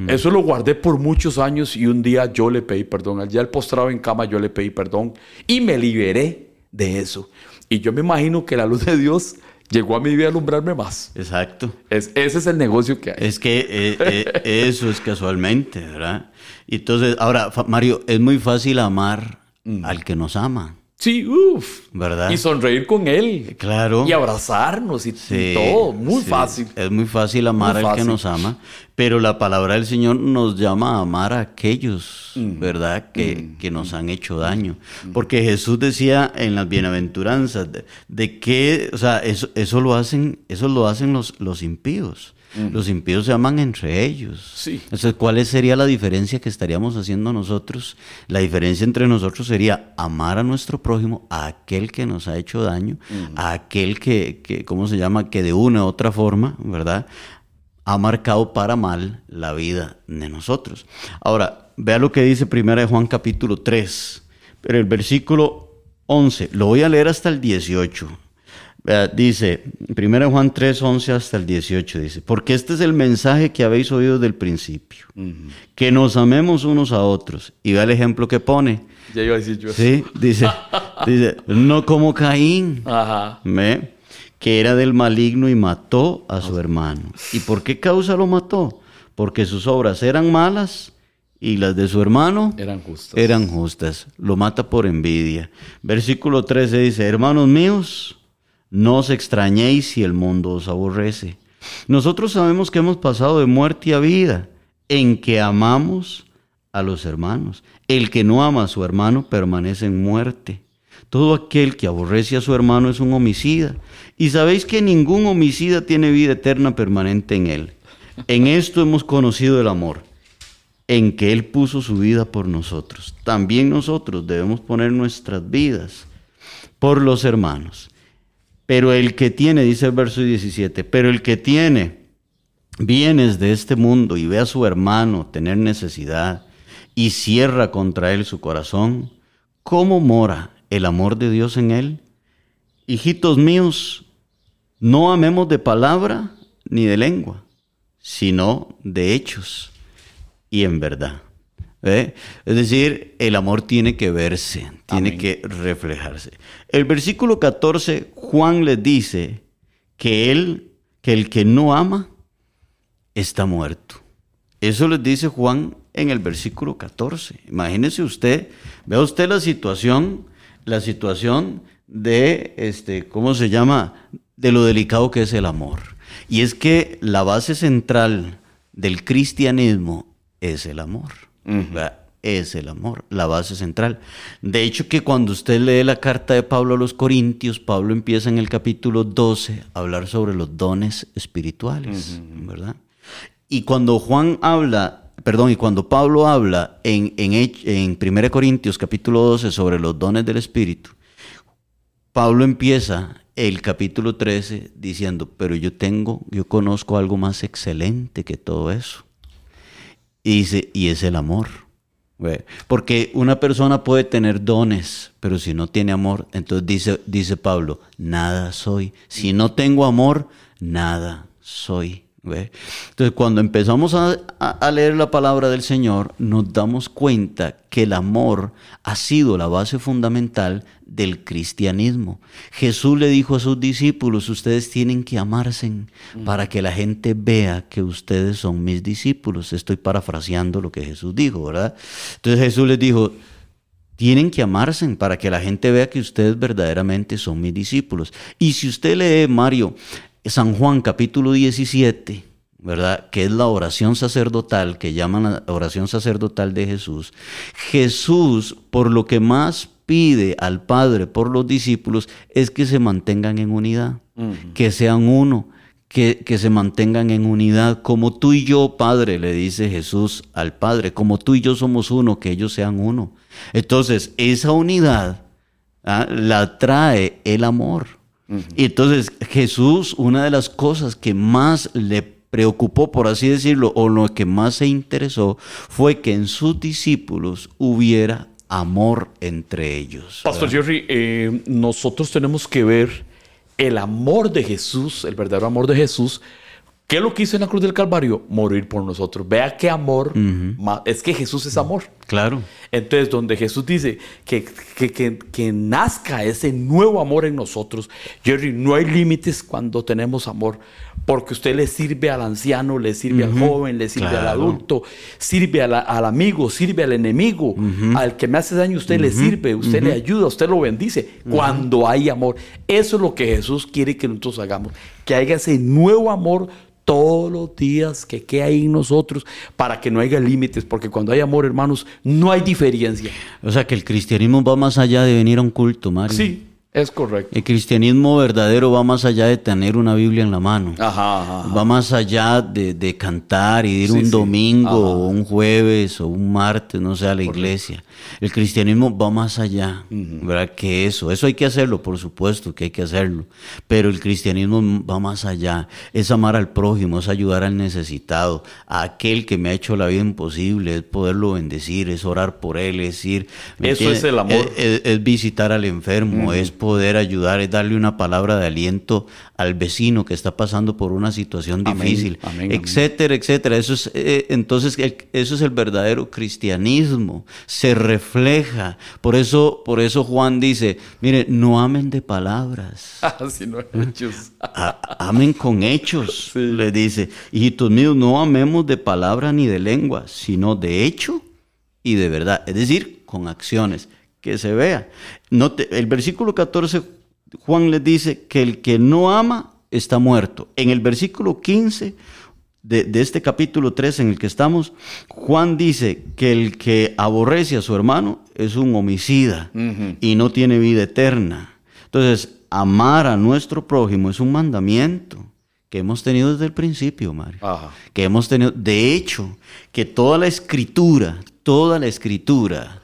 Eso lo guardé por muchos años y un día yo le pedí perdón. Al día del postrado en cama yo le pedí perdón y me liberé de eso. Y yo me imagino que la luz de Dios llegó a mi vida a alumbrarme más. Exacto. Es, ese es el negocio que hay. Es que eh, eh, eso es casualmente, ¿verdad? Entonces, ahora, Mario, es muy fácil amar mm. al que nos ama. Sí, uff. ¿Verdad? Y sonreír con él. Claro. Y abrazarnos y, todo. Muy fácil. Es muy fácil amar al que nos ama. Pero la palabra del Señor nos llama a amar a aquellos, mm. ¿verdad? Que, mm. que, nos han hecho daño. Mm. Porque Jesús decía en las bienaventuranzas de, de que, o sea, eso, eso lo hacen, eso lo hacen los, los impíos. Los impíos se aman entre ellos. Sí. Entonces, ¿cuál sería la diferencia que estaríamos haciendo nosotros? La diferencia entre nosotros sería amar a nuestro prójimo, a aquel que nos ha hecho daño, a aquel que, que, ¿cómo se llama? Que de una u otra forma, ¿verdad? Ha marcado para mal la vida de nosotros. Ahora, vea lo que dice 1 Juan capítulo 3, pero el versículo 11, lo voy a leer hasta el 18 dice, 1 Juan 3, 11 hasta el 18, dice, porque este es el mensaje que habéis oído desde el principio, que nos amemos unos a otros. Y vea el ejemplo que pone. Ya iba a decir yo. Sí, dice, dice, no como Caín, que era del maligno y mató a su hermano. ¿Y por qué causa lo mató? Porque sus obras eran malas y las de su hermano eran justas. Eran justas. Lo mata por envidia. Versículo 13 dice, hermanos míos, no os extrañéis si el mundo os aborrece. Nosotros sabemos que hemos pasado de muerte a vida, en que amamos a los hermanos. El que no ama a su hermano permanece en muerte. Todo aquel que aborrece a su hermano es un homicida. Y sabéis que ningún homicida tiene vida eterna permanente en él. En esto hemos conocido el amor, en que Él puso su vida por nosotros. También nosotros debemos poner nuestras vidas por los hermanos. Pero el que tiene, dice el verso 17, pero el que tiene bienes de este mundo y ve a su hermano tener necesidad y cierra contra él su corazón, ¿cómo mora el amor de Dios en él? Hijitos míos, no amemos de palabra ni de lengua, sino de hechos y en verdad. Es decir, el amor tiene que verse, tiene que reflejarse. El versículo 14, Juan les dice que él, que el que no ama, está muerto. Eso les dice Juan en el versículo 14. Imagínese usted, vea usted la situación, la situación de, este, ¿cómo se llama? De lo delicado que es el amor. Y es que la base central del cristianismo es el amor es el amor, la base central. De hecho que cuando usted lee la carta de Pablo a los Corintios, Pablo empieza en el capítulo 12 a hablar sobre los dones espirituales, ¿verdad? Y cuando Juan habla, perdón, y cuando Pablo habla en, en, en 1 Corintios capítulo 12 sobre los dones del Espíritu, Pablo empieza el capítulo 13 diciendo, pero yo tengo, yo conozco algo más excelente que todo eso. Y dice, y es el amor. Porque una persona puede tener dones, pero si no tiene amor, entonces dice, dice Pablo, nada soy. Si no tengo amor, nada soy. Entonces, cuando empezamos a, leer la palabra del Señor, nos damos cuenta que el amor ha sido la base fundamental del cristianismo. Jesús le dijo a sus discípulos, ustedes tienen que amarse para que la gente vea que ustedes son mis discípulos. Estoy parafraseando lo que Jesús dijo, ¿verdad? Entonces Jesús les dijo, tienen que amarse para que la gente vea que ustedes verdaderamente son mis discípulos. Y si usted lee, Mario, San Juan capítulo 17, ¿verdad? Que es la oración sacerdotal, que llaman la oración sacerdotal de Jesús. Jesús, por lo que más pide al Padre por los discípulos, es que se mantengan en unidad, que sean uno, que, que, se mantengan en unidad, como tú y yo, Padre, le dice Jesús al Padre, como tú y yo somos uno, que ellos sean uno. Entonces, esa unidad ¿ah? la trae el amor. Y entonces Jesús, una de las cosas que más le preocupó, por así decirlo, o lo que más se interesó, fue que en sus discípulos hubiera amor entre ellos. Pastor Jerry, eh, nosotros tenemos que ver el amor de Jesús, el verdadero amor de Jesús, ¿Qué es lo que hizo en la cruz del Calvario? Morir por nosotros. Vea qué amor. Es que Jesús es amor. Claro. Entonces, donde Jesús dice que, que, que- que nazca ese nuevo amor en nosotros, Jerry, no hay límites cuando tenemos amor, porque usted le sirve al anciano, le sirve al joven, le sirve al adulto, sirve la- al amigo, sirve al enemigo, al que me hace daño, usted le sirve, usted le ayuda, usted lo bendice, cuando hay amor. Eso es lo que Jesús quiere que nosotros hagamos, que haya ese nuevo amor todos los días que quede ahí en nosotros para que no haya límites, porque cuando hay amor, hermanos, no hay diferencia. O sea que el cristianismo va más allá de venir a un culto, Mario. Sí, es correcto. El cristianismo verdadero va más allá de tener una Biblia en la mano. Ajá, ajá, ajá. Va más allá de, de cantar y de ir Sí, un domingo o un jueves o un martes, no sé, a la iglesia. El cristianismo va más allá, ¿verdad? Que eso. Eso hay que hacerlo, por supuesto que hay que hacerlo. Pero el cristianismo va más allá. Es amar al prójimo, es ayudar al necesitado, a aquel que me ha hecho la vida imposible, es poderlo bendecir, es orar por él, es ir. ¿me Eso es el amor. Es, es- es visitar al enfermo, es poder ayudar, es darle una palabra de aliento al vecino que está pasando por una situación Amén, difícil, amén, amén. etcétera, etcétera. Eso es, eh, entonces, el- eso es el verdadero cristianismo, se refleja. Por eso, por eso Juan dice, mire, no amen de palabras. Así no hay hechos. A- amen con hechos, le dice. Hijitos míos, no amemos de palabra ni de lengua, sino de hecho y de verdad. Es decir, con acciones, que se vea. No te- el versículo 14, Juan les dice que el que no ama está muerto. En el versículo 15 de, de este capítulo 3 en el que estamos, Juan dice que el que aborrece a su hermano es un homicida y no tiene vida eterna. Entonces, amar a nuestro prójimo es un mandamiento que hemos tenido desde el principio, Mario. Ajá. Que hemos tenido, de hecho, que toda la escritura, toda la escritura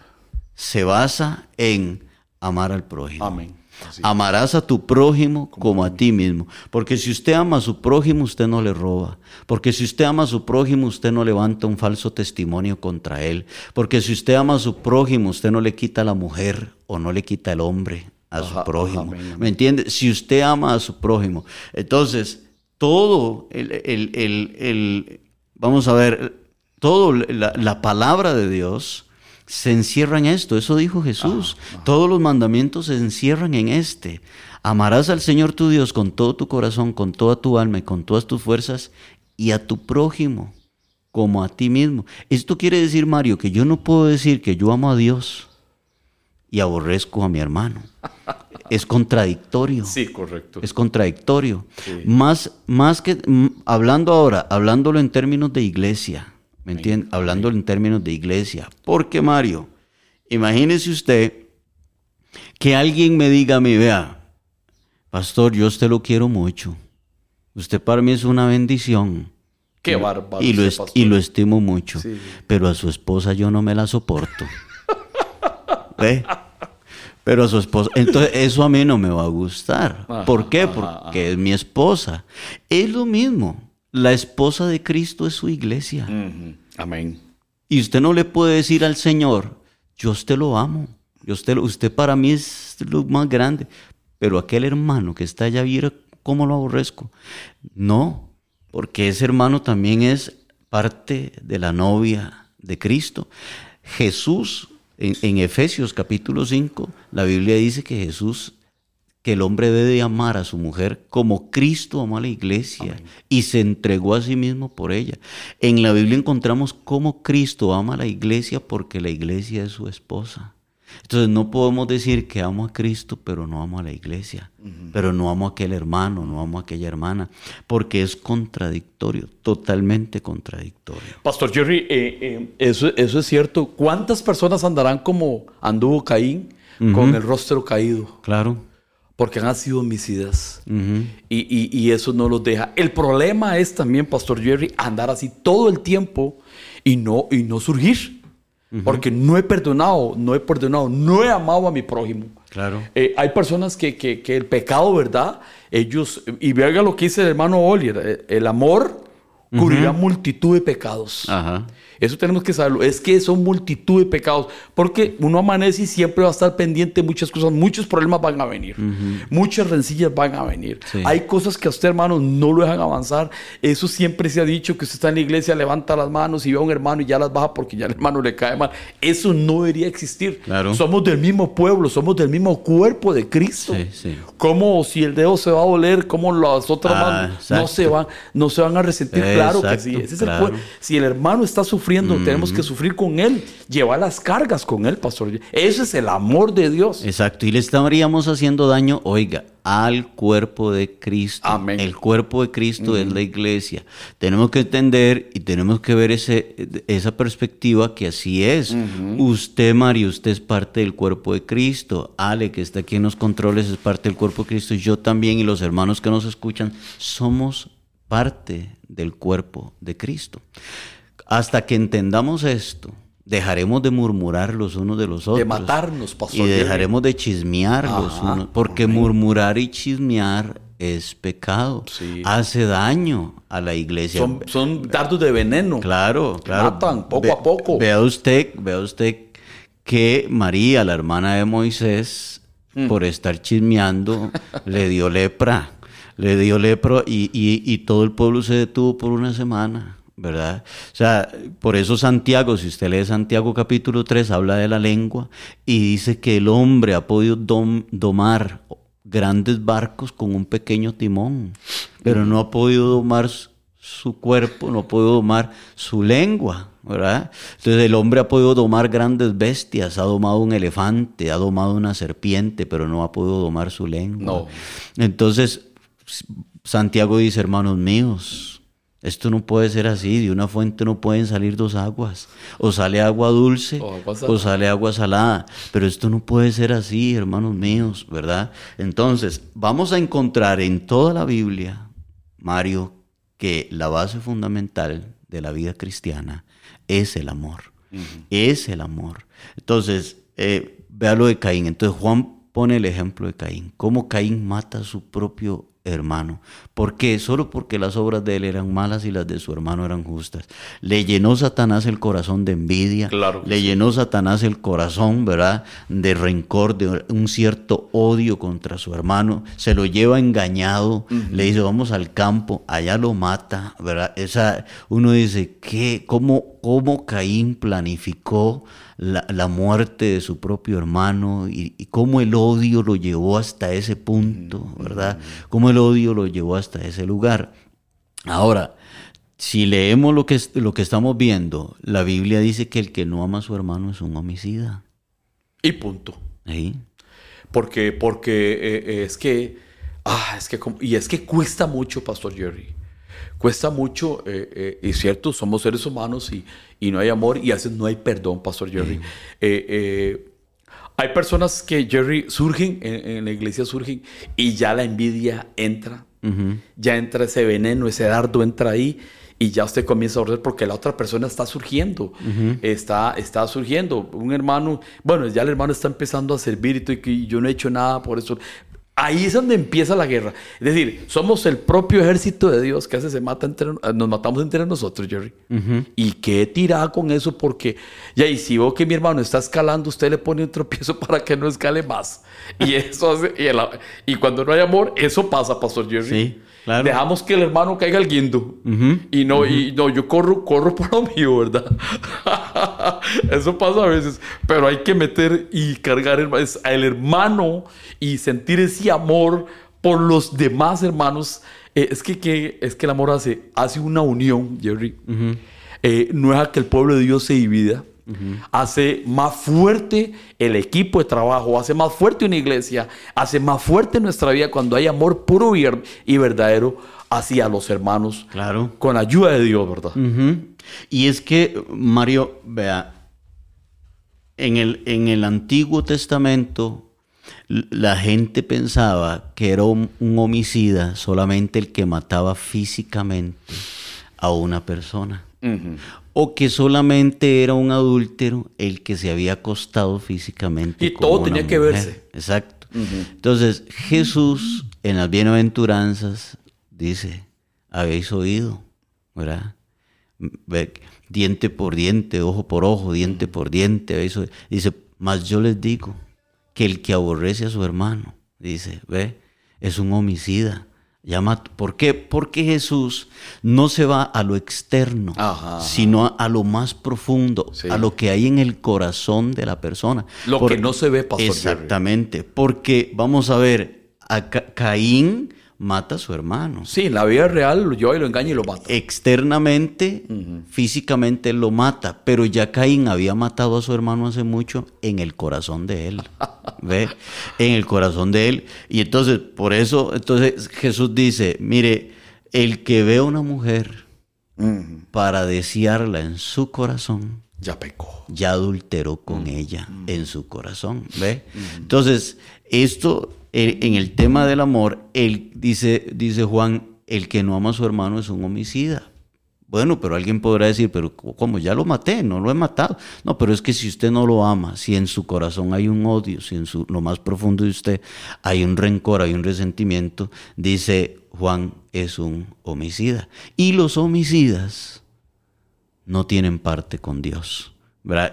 se basa en amar al prójimo. Amén. Amarás a tu prójimo como a ti mismo. Porque si usted ama a su prójimo, usted no le roba. Porque si usted ama a su prójimo, usted no levanta un falso testimonio contra él. Porque si usted ama a su prójimo, usted no le quita la mujer o no le quita el hombre a su Ajá, prójimo. amén, amén. ¿Me entiende? Si usted ama a su prójimo. Entonces, todo el, el- el- el- vamos a ver, todo la, la palabra de Dios se encierra en esto. Eso dijo Jesús. Todos los mandamientos se encierran en este. Amarás al Señor tu Dios con todo tu corazón, con toda tu alma y con todas tus fuerzas y a tu prójimo como a ti mismo. Esto quiere decir, Mario, que yo no puedo decir que yo amo a Dios y aborrezco a mi hermano. Es contradictorio. Sí, correcto. Es contradictorio. Más, más que hablando ahora, hablándolo en términos de iglesia, ¿me entiende? Hablándolo en términos de iglesia. Porque Mario, imagínese usted que alguien me diga a mí, vea, pastor, yo a usted lo quiero mucho. Usted para mí es una bendición. Qué bárbaro. Y lo, y lo estimo mucho. Sí. Pero a su esposa yo no me la soporto. ¿Ve? Pero a su esposa. Entonces, eso a mí no me va a gustar. Ajá, ¿Por qué? ajá, Porque es mi esposa. Es lo mismo. La esposa de Cristo es su iglesia. Amén. Y usted no le puede decir al Señor, yo a usted lo amo. Yo a usted, usted para mí es lo más grande. Pero aquel hermano que está allá, viera cómo lo aborrezco. No, porque ese hermano también es parte de la novia de Cristo. Jesús, en, en Efesios capítulo 5, la Biblia dice que Jesús, que el hombre debe de amar a su mujer como Cristo amó a la iglesia y se entregó a sí mismo por ella. En la Biblia encontramos cómo Cristo ama a la iglesia porque la iglesia es su esposa. Entonces no podemos decir que amo a Cristo, pero no amo a la iglesia, pero no amo a aquel hermano, no amo a aquella hermana, porque es contradictorio, totalmente contradictorio. Pastor Jerry, eh, eh, eso, eso es cierto. ¿Cuántas personas andarán como anduvo Caín con el rostro caído? Claro. Porque han sido homicidas. Ujú. Y, y- y eso no los deja. El problema es también, Pastor Jerry, andar así todo el tiempo y no, y no surgir. Porque no he perdonado, no he perdonado, no he amado a mi prójimo. Claro. Eh, hay personas que, que- que el pecado, ¿verdad? Ellos, y vea lo que dice el hermano Olier, eh, el amor cubrirá multitud de pecados. Ajá. Eso tenemos que saberlo. Es que son multitud de pecados. Porque uno amanece y siempre va a estar pendiente de muchas cosas. Muchos problemas van a venir. Muchas rencillas van a venir. Sí. Hay cosas que a usted, hermano, no lo dejan avanzar. Eso siempre se ha dicho que usted está en la iglesia, levanta las manos y ve a un hermano y ya las baja porque ya el hermano le cae mal. Eso no debería existir. Claro. Somos del mismo pueblo, somos del mismo cuerpo de Cristo. Sí, sí. ¿Cómo si el dedo se va a doler, cómo las otras Ah, manos no se, van, no se van a resentir? claro que sí. Ese es claro. el cue- si el hermano está sufriendo, tenemos que sufrir con él, llevar las cargas con él, pastor. Eso es el amor de Dios. Exacto, y le estaríamos haciendo daño, oiga, al cuerpo de Cristo. Amén. El cuerpo de Cristo es la iglesia. Tenemos que entender y tenemos que ver ese, esa perspectiva que así es. Usted, Mario, usted es parte del cuerpo de Cristo. Ale, que está aquí en los controles, es parte del cuerpo de Cristo. Yo también y los hermanos que nos escuchan somos parte del cuerpo de Cristo. Hasta que entendamos esto, dejaremos de murmurar los unos de los otros. De matarnos, pastor. Y dejaremos de chismear los unos, porque murmurar y chismear es pecado. Sí. Hace daño a la iglesia. Son, son dardos de veneno. Claro, claro. Matan poco a poco. Vea usted, vea usted que María, la hermana de Moisés, Mm. por estar chismeando, le dio lepra. Le dio lepra y, y- y todo el pueblo se detuvo por una semana. ¿Verdad? O sea, por eso Santiago, si usted lee Santiago capítulo 3, habla de la lengua y dice que el hombre ha podido dom- domar grandes barcos con un pequeño timón, pero no ha podido domar su- su cuerpo, no ha podido domar su lengua, ¿verdad? Entonces el hombre ha podido domar grandes bestias, ha domado un elefante, ha domado una serpiente, pero no ha podido domar su lengua. No. Entonces Santiago dice, hermanos míos, esto no puede ser así, de una fuente no pueden salir dos aguas, o sale agua dulce O agua o salada. sale agua salada, pero esto no puede ser así, hermanos míos, ¿verdad? Entonces, vamos a encontrar en toda la Biblia, Mario, que la base fundamental de la vida cristiana es el amor, es el amor. Entonces, eh, vea lo de Caín, entonces Juan pone el ejemplo de Caín, cómo Caín mata a su propio hermano. ¿Por qué? Solo porque las obras de él eran malas y las de su hermano eran justas. Le llenó Satanás el corazón de envidia, Claro le llenó Satanás el corazón, ¿verdad? De rencor, de un cierto odio contra su hermano. Se lo lleva engañado, le dice, vamos al campo, allá lo mata, ¿verdad? Esa, uno dice, ¿qué? ¿Cómo, cómo Caín planificó la, la muerte de su propio hermano y, y cómo el odio lo llevó hasta ese punto, ¿verdad? Cómo el odio lo llevó hasta ese lugar. Ahora, si leemos lo que, lo que estamos viendo, la Biblia dice que el que no ama a su hermano es un homicida. Y punto. ¿Sí? Porque, porque eh, eh, es que, ah, es que, y es que cuesta mucho, Pastor Jerry. Cuesta mucho, eh, eh, y cierto, somos seres humanos y, y no hay amor y a veces no hay perdón, Pastor Jerry. Eh, eh, hay personas que, Jerry, surgen, en, en la iglesia surgen y ya la envidia entra, ya entra ese veneno, ese dardo entra ahí y ya usted comienza a ordenar porque la otra persona está surgiendo, está, está surgiendo. Un hermano, bueno, ya el hermano está empezando a servir y, y yo no he hecho nada por eso. Ahí es donde empieza la guerra. Es decir, somos el propio ejército de Dios que hace se mata entre, nos matamos entre nosotros, Jerry. Y qué tirada con eso porque, ya, y si veo que mi hermano está escalando, usted le pone un tropiezo para que no escale más. Y eso hace, y, el- y cuando no hay amor, eso pasa, Pastor Jerry. Sí, claro. Dejamos que el hermano caiga al guindo. Y no, y no, yo corro, corro por lo mío, ¿verdad? Eso pasa a veces. Pero hay que meter y cargar el- al hermano y sentir ese amor por los demás hermanos. Eh, es, que, que- es que el amor hace, hace una unión, Jerry. Eh, no es a que el pueblo de Dios se divida. Hace más fuerte el equipo de trabajo, hace más fuerte una iglesia, hace más fuerte nuestra vida cuando hay amor puro y ver- y verdadero hacia los hermanos. Claro. Con ayuda de Dios, ¿verdad? Y es que, Mario, vea, en el, en el Antiguo Testamento la gente pensaba que era un, un homicida solamente el que mataba físicamente a una persona. O que solamente era un adúltero el que se había acostado físicamente. Y con todo una tenía que verse. Exacto. Entonces, Jesús en las bienaventuranzas dice, habéis oído, ¿verdad? ve, diente por diente, ojo por ojo, diente por diente. Eso, dice, mas yo les digo que el que aborrece a su hermano, dice, ve, es un homicida. Llama, ¿Por qué? Porque Jesús no se va a lo externo, Ajá. sino a, a lo más profundo, Sí. a lo que hay en el corazón de la persona. Lo que no se ve, Pastor. Exactamente, porque vamos a ver, a Ca- Caín mata a su hermano. Sí, en la vida real lo lleva y lo engaña y lo mata. Externamente, físicamente él lo mata, pero ya Caín había matado a su hermano hace mucho en el corazón de él. ¿Ve? En el corazón de él. Y entonces, por eso, entonces Jesús dice, mire, el que ve a una mujer para desearla en su corazón, Ya pecó. ya adulteró con ella en su corazón, ¿ve? Entonces, esto en el tema del amor, él dice, dice Juan, el que no ama a su hermano es un homicida. Bueno, pero alguien podrá decir, pero como ya lo maté, no lo he matado. No, pero es que si usted no lo ama, si en su corazón hay un odio, si en su, lo más profundo de usted hay un rencor, hay un resentimiento, dice Juan, es un homicida. Y los homicidas no tienen parte con Dios.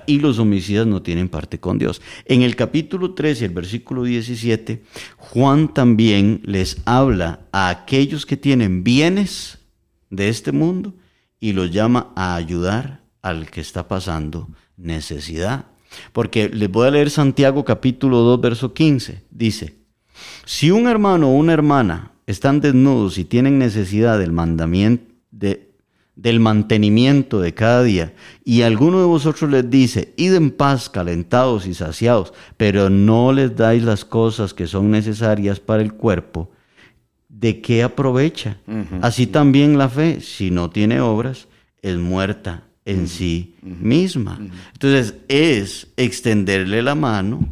Y los homicidas no tienen parte con Dios. En el capítulo 13, el versículo 17, Juan también les habla a aquellos que tienen bienes de este mundo y los llama a ayudar al que está pasando necesidad. Porque les voy a leer Santiago capítulo 2, verso 15. Dice, si un hermano o una hermana están desnudos y tienen necesidad del mandamiento de, del mantenimiento de cada día, y alguno de vosotros les dice, id en paz, calentados y saciados, pero no les dais las cosas que son necesarias para el cuerpo, ¿de qué aprovecha? Así también la fe, si no tiene obras, es muerta en sí misma. Entonces es extenderle la mano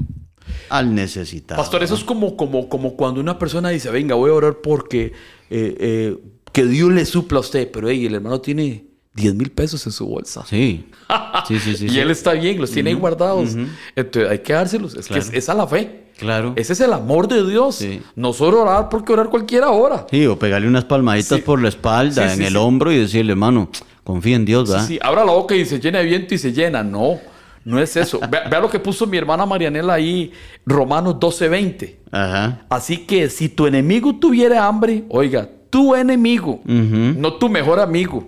al necesitado. Pastor, eso es como, como, como cuando una persona dice, venga, voy a orar porque eh, eh, que Dios le supla a usted, pero hey, el hermano tiene 10 mil pesos en su bolsa. Sí, sí, sí, sí. y sí. él está bien, los tiene ahí guardados. Entonces hay que dárselos. Es Claro. que es, es a la fe. Claro. Ese es el amor de Dios. Sí. No solo orar porque orar cualquiera hora. Sí, o pegarle unas palmaditas por la espalda, en el hombro y decirle, hermano, confía en Dios, ¿verdad? Sí, abra la boca y se llena de viento y se llena. No, no es eso. Vea, vea lo que puso mi hermana Marianela ahí, Romanos 12:20. Ajá. Así que si tu enemigo tuviera hambre, oiga, tu enemigo, no tu mejor amigo.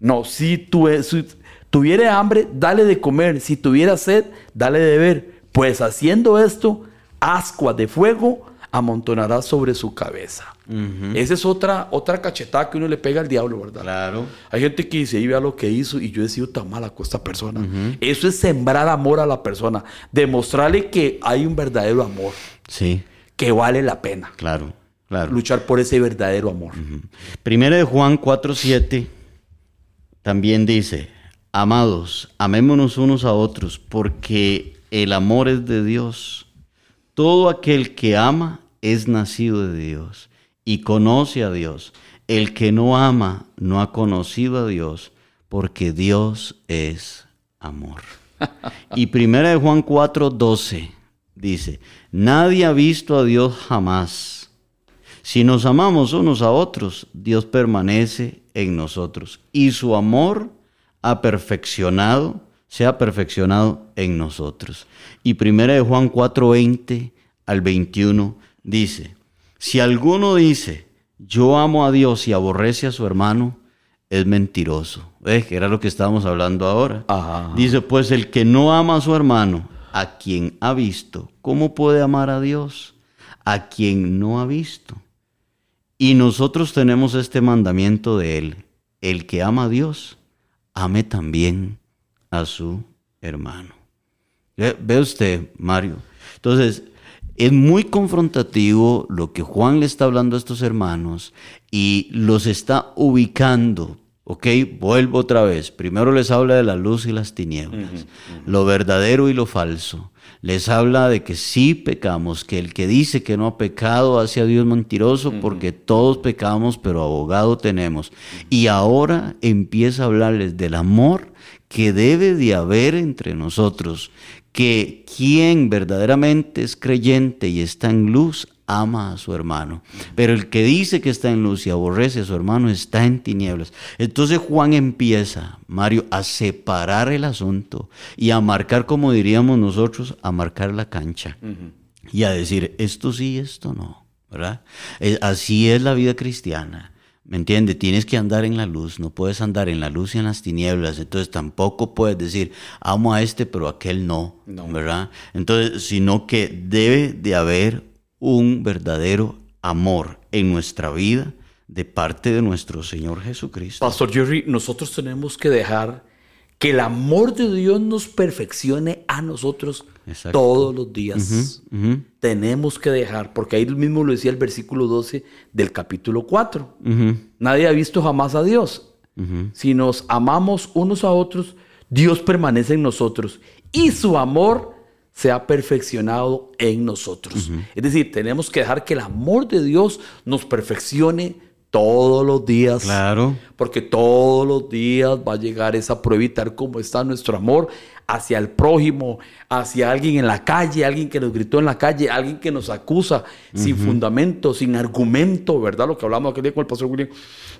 No, si tu, si tuviera hambre, dale de comer. Si tuviera sed, dale de beber. Pues haciendo esto, ascuas de fuego amontonará sobre su cabeza. Esa es otra, otra cachetada que uno le pega al diablo, ¿verdad? Claro. Hay gente que dice, y vea lo que hizo, y yo he sido tan mala con esta persona. Eso es sembrar amor a la persona, demostrarle que hay un verdadero amor, Sí, que vale la pena claro, claro. luchar por ese verdadero amor. Primera de Juan 4:7 también dice, amados, amémonos unos a otros, porque el amor es de Dios. Todo aquel que ama es nacido de Dios y conoce a Dios. El que no ama no ha conocido a Dios, porque Dios es amor. Y primera de Juan 4:12 dice, nadie ha visto a Dios jamás. Si nos amamos unos a otros, Dios permanece en nosotros y su amor ha perfeccionado, se ha perfeccionado en nosotros. Y primera de Juan 4:20 al 21 dice, si alguno dice, yo amo a Dios y aborrece a su hermano, es mentiroso. ¿Ves? Que era lo que estábamos hablando ahora. Ajá. Dice, pues el que no ama a su hermano, a quien ha visto, ¿cómo puede amar a Dios? A quien no ha visto. Y nosotros tenemos este mandamiento de él. El que ama a Dios, ame también a su hermano. Ve, ve usted, Mario. Entonces, es muy confrontativo lo que Juan le está hablando a estos hermanos y los está ubicando. ¿Ok? Vuelvo otra vez. Primero les habla de la luz y las tinieblas, lo verdadero y lo falso. Les habla de que sí pecamos, que el que dice que no ha pecado hace a Dios mentiroso porque todos pecamos, pero abogado tenemos. Y ahora empieza a hablarles del amor que debe de haber entre nosotros, que quien verdaderamente es creyente y está en luz, ama a su hermano. Pero el que dice que está en luz y aborrece a su hermano está en tinieblas. Entonces Juan empieza, Mario, a separar el asunto y a marcar, como diríamos nosotros, a marcar la cancha. Y a decir, esto sí, esto no. ¿verdad? Eh, así es la vida cristiana. ¿Me entiende? Tienes que andar en la luz, no puedes andar en la luz y en las tinieblas, entonces tampoco puedes decir, amo a este, pero a aquel no, ¿verdad? Entonces, sino que debe de haber un verdadero amor en nuestra vida de parte de nuestro Señor Jesucristo. Pastor Jerry, nosotros tenemos que dejar que el amor de Dios nos perfeccione a nosotros todos los días. Tenemos que dejar, porque ahí mismo lo decía el versículo 12 del capítulo 4. Nadie ha visto jamás a Dios. Si nos amamos unos a otros, Dios permanece en nosotros y su amor se ha perfeccionado en nosotros. Es decir, tenemos que dejar que el amor de Dios nos perfeccione todos los días. Claro. Porque todos los días va a llegar esa prueba y tal como está nuestro amor hacia el prójimo, hacia alguien en la calle, alguien que nos gritó en la calle, alguien que nos acusa sin fundamento, sin argumento, ¿verdad? Lo que hablamos aquel día con el pastor William.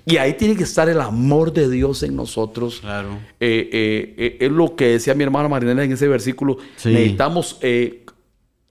Y ahí tiene que estar el amor de Dios en nosotros. Claro. Eh, eh, eh, es lo que decía mi hermana Marinela en ese versículo. Necesitamos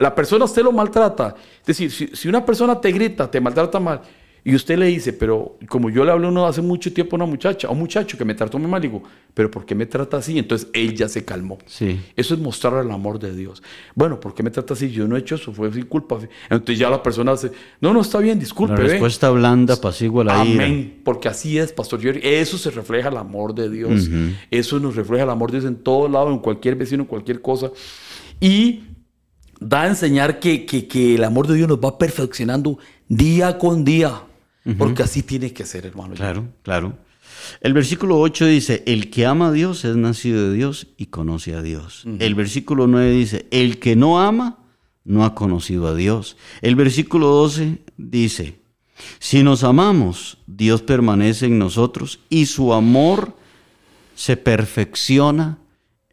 la persona usted lo maltrata. Es decir, si, si, una persona te grita, te maltrata mal, y usted le dice, pero como yo le hablé uno hace mucho tiempo a una muchacha, a un muchacho que me trató muy mal, digo, pero ¿por qué me trata así? Entonces él ya se calmó. Sí. Eso es mostrar el amor de Dios. Bueno, ¿por qué me trata así? Yo no he hecho eso, fue sin culpa. Entonces ya la persona dice, no, no, está bien, disculpe. La respuesta blanda, apacigua la Amén. Porque así es, Pastor Jerry. Eso se refleja el amor de Dios. Eso nos refleja el amor de Dios en todo lado, en cualquier vecino, en cualquier cosa. Y da a enseñar que, que, que el amor de Dios nos va perfeccionando día con día. Porque así tiene que ser, hermano. Claro, claro. El versículo 8 dice, el que ama a Dios es nacido de Dios y conoce a Dios. El versículo 9 dice, el que no ama no ha conocido a Dios. El versículo 12 dice, si nos amamos, Dios permanece en nosotros y su amor se perfecciona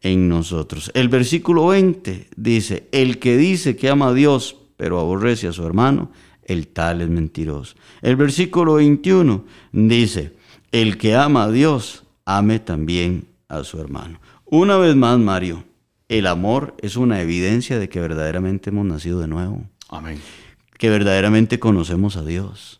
en nosotros. El versículo 20 dice, el que dice que ama a Dios pero aborrece a su hermano, el tal es mentiroso. El versículo 21 dice, el que ama a Dios, ame también a su hermano. Una vez más, Mario, el amor es una evidencia de que verdaderamente hemos nacido de nuevo. Amén. Que verdaderamente conocemos a Dios.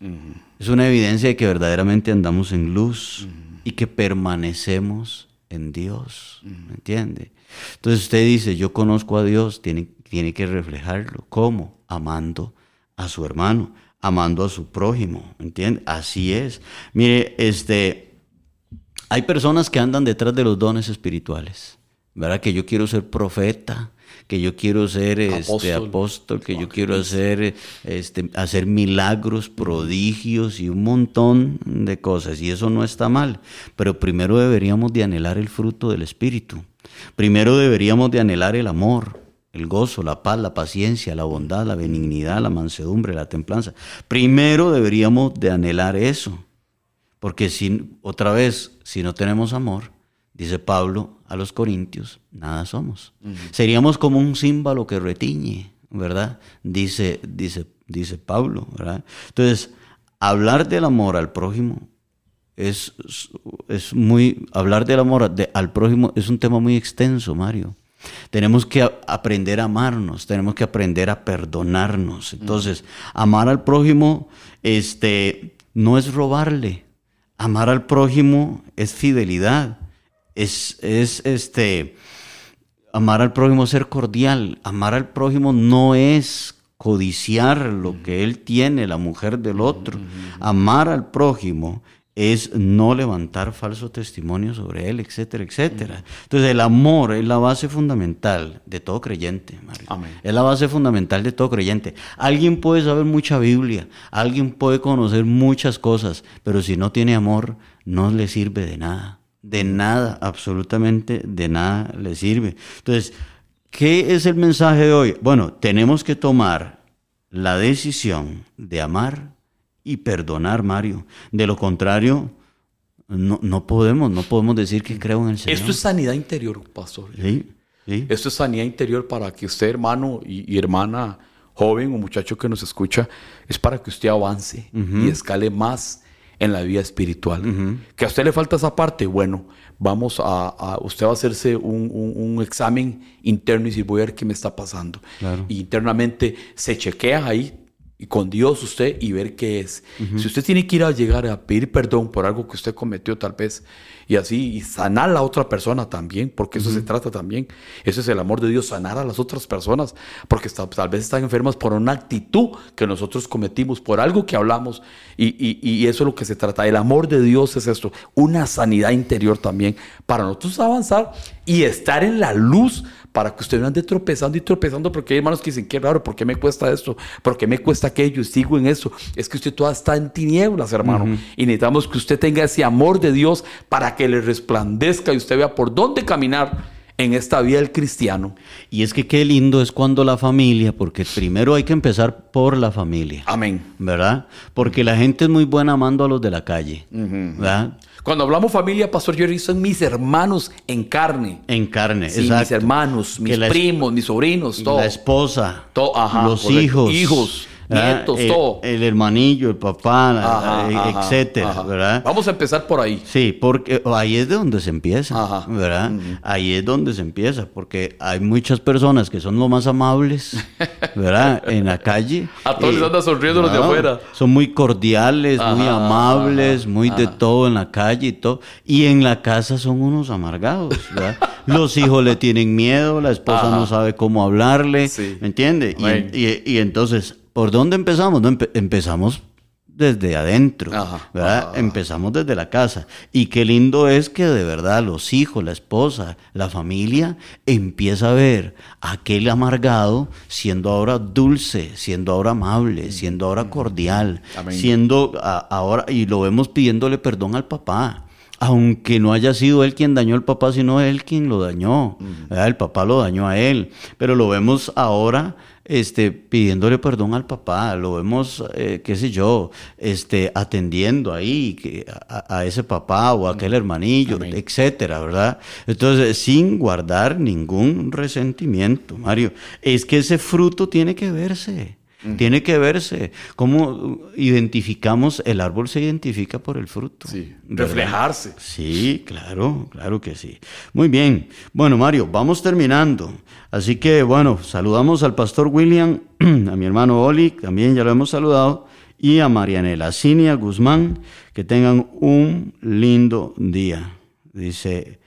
Es una evidencia de que verdaderamente andamos en luz y que permanecemos en Dios. ¿Me entiende? Entonces usted dice, yo conozco a Dios, tiene, tiene que reflejarlo. ¿Cómo? Amando a su hermano, amando a su prójimo, ¿entiende? Así es. Mire, este, hay personas que andan detrás de los dones espirituales, ¿verdad? Que yo quiero ser profeta, que yo quiero ser este apóstol, que yo quiero hacer este hacer milagros, prodigios y un montón de cosas y eso no está mal, pero primero deberíamos de anhelar el fruto del espíritu. Primero deberíamos de anhelar el amor el gozo, la paz, la paciencia, la bondad, la benignidad, la mansedumbre, la templanza. Primero deberíamos de anhelar eso, porque si, otra vez, si no tenemos amor, dice Pablo a los Corintios, nada somos. Seríamos como un símbolo que retiñe, ¿verdad? Dice, dice, dice Pablo, ¿verdad? Entonces, hablar del amor al prójimo es, es muy, hablar del amor al prójimo es un tema muy extenso, Mario. Tenemos que aprender a amarnos, tenemos que aprender a perdonarnos. Entonces, amar al prójimo este, no es robarle. Amar al prójimo es fidelidad. Es, es este, amar al prójimo es ser cordial. Amar al prójimo no es codiciar lo que él tiene, la mujer del otro. Amar al prójimo es no levantar falso testimonio sobre él, etcétera, etcétera. Entonces el amor es la base fundamental de todo creyente. Mario. Es la base fundamental de todo creyente. Alguien puede saber mucha Biblia, alguien puede conocer muchas cosas, pero si no tiene amor, no le sirve de nada. De nada, absolutamente de nada le sirve. Entonces, ¿qué es el mensaje de hoy? Bueno, tenemos que tomar la decisión de amar y perdonar, Mario. De lo contrario, no, no, podemos, no podemos decir que creo en el Señor. Esto es sanidad interior, pastor. Sí, Esto es sanidad interior para que usted, hermano y, hermana, joven o muchacho que nos escucha, es para que usted avance y escale más en la vida espiritual. Que a usted le falta esa parte, bueno, vamos a, usted va a hacerse un, un, examen interno y decir, voy a ver qué me está pasando. Y internamente se chequea ahí y con Dios usted y ver qué es. Si usted tiene que ir a llegar a pedir perdón por algo que usted cometió tal vez y así y sanar a la otra persona también, porque eso se trata también. Eso es el amor de Dios, sanar a las otras personas, porque tal vez están enfermas por una actitud que nosotros cometimos, por algo que hablamos y, y eso es lo que se trata. El amor de Dios es esto, una sanidad interior también para nosotros avanzar y estar en la luz para que usted no ande tropezando y tropezando, porque hay hermanos que dicen, qué raro, ¿por qué me cuesta esto? ¿Por qué me cuesta aquello? Y sigo en eso. Es que usted toda está en tinieblas, hermano. Y necesitamos que usted tenga ese amor de Dios para que le resplandezca y usted vea por dónde caminar en esta vida del cristiano. Y es que qué lindo es cuando la familia, porque primero hay que empezar por la familia. Amén. ¿Verdad? Porque la gente es muy buena amando a los de la calle. ¿Verdad? Cuando hablamos familia, Pastor Jerry, son mis hermanos en carne. En carne, sí, Mis hermanos, mis primos, mis sobrinos, todo. La esposa, todo, los hijos. Hijos nietos, el, todo. El hermanillo, el papá, eh, etcétera, ¿verdad? Vamos a empezar por ahí. Sí, porque ahí es de donde se empieza, ¿verdad? Ahí es donde se empieza, porque hay muchas personas que son lo más amables, ¿verdad? en la calle. A todos les anda sonriendo los de afuera. Son muy cordiales, muy amables, muy de todo en la calle y todo. Y en la casa son unos amargados, ¿verdad? los hijos le tienen miedo, la esposa no sabe cómo hablarle, ¿me entiende? y entonces ¿Por dónde empezamos? empezamos desde adentro, ¿verdad? Empezamos desde la casa. Y qué lindo es que de verdad los hijos, la esposa, la familia empieza a ver a aquel amargado siendo ahora dulce, siendo ahora amable, siendo ahora cordial, siendo ahora, y lo vemos pidiéndole perdón al papá aunque no haya sido él quien dañó al papá, sino él quien lo dañó. El papá lo dañó a él. Pero lo vemos ahora este, pidiéndole perdón al papá, lo vemos, eh, qué sé yo, este, atendiendo ahí que, a, ese papá o a aquel hermanillo, etcétera, ¿verdad? Entonces, sin guardar ningún resentimiento, Mario. Es que ese fruto tiene que verse. Tiene que verse. ¿Cómo identificamos? El árbol se identifica por el fruto. Sí. Reflejarse. Sí, claro, claro que sí. Muy bien. Bueno, Mario, vamos terminando. Así que, bueno, saludamos al pastor William, a mi hermano Oli, también ya lo hemos saludado, y a Marianela Cinia Guzmán. Que tengan un lindo día. Dice,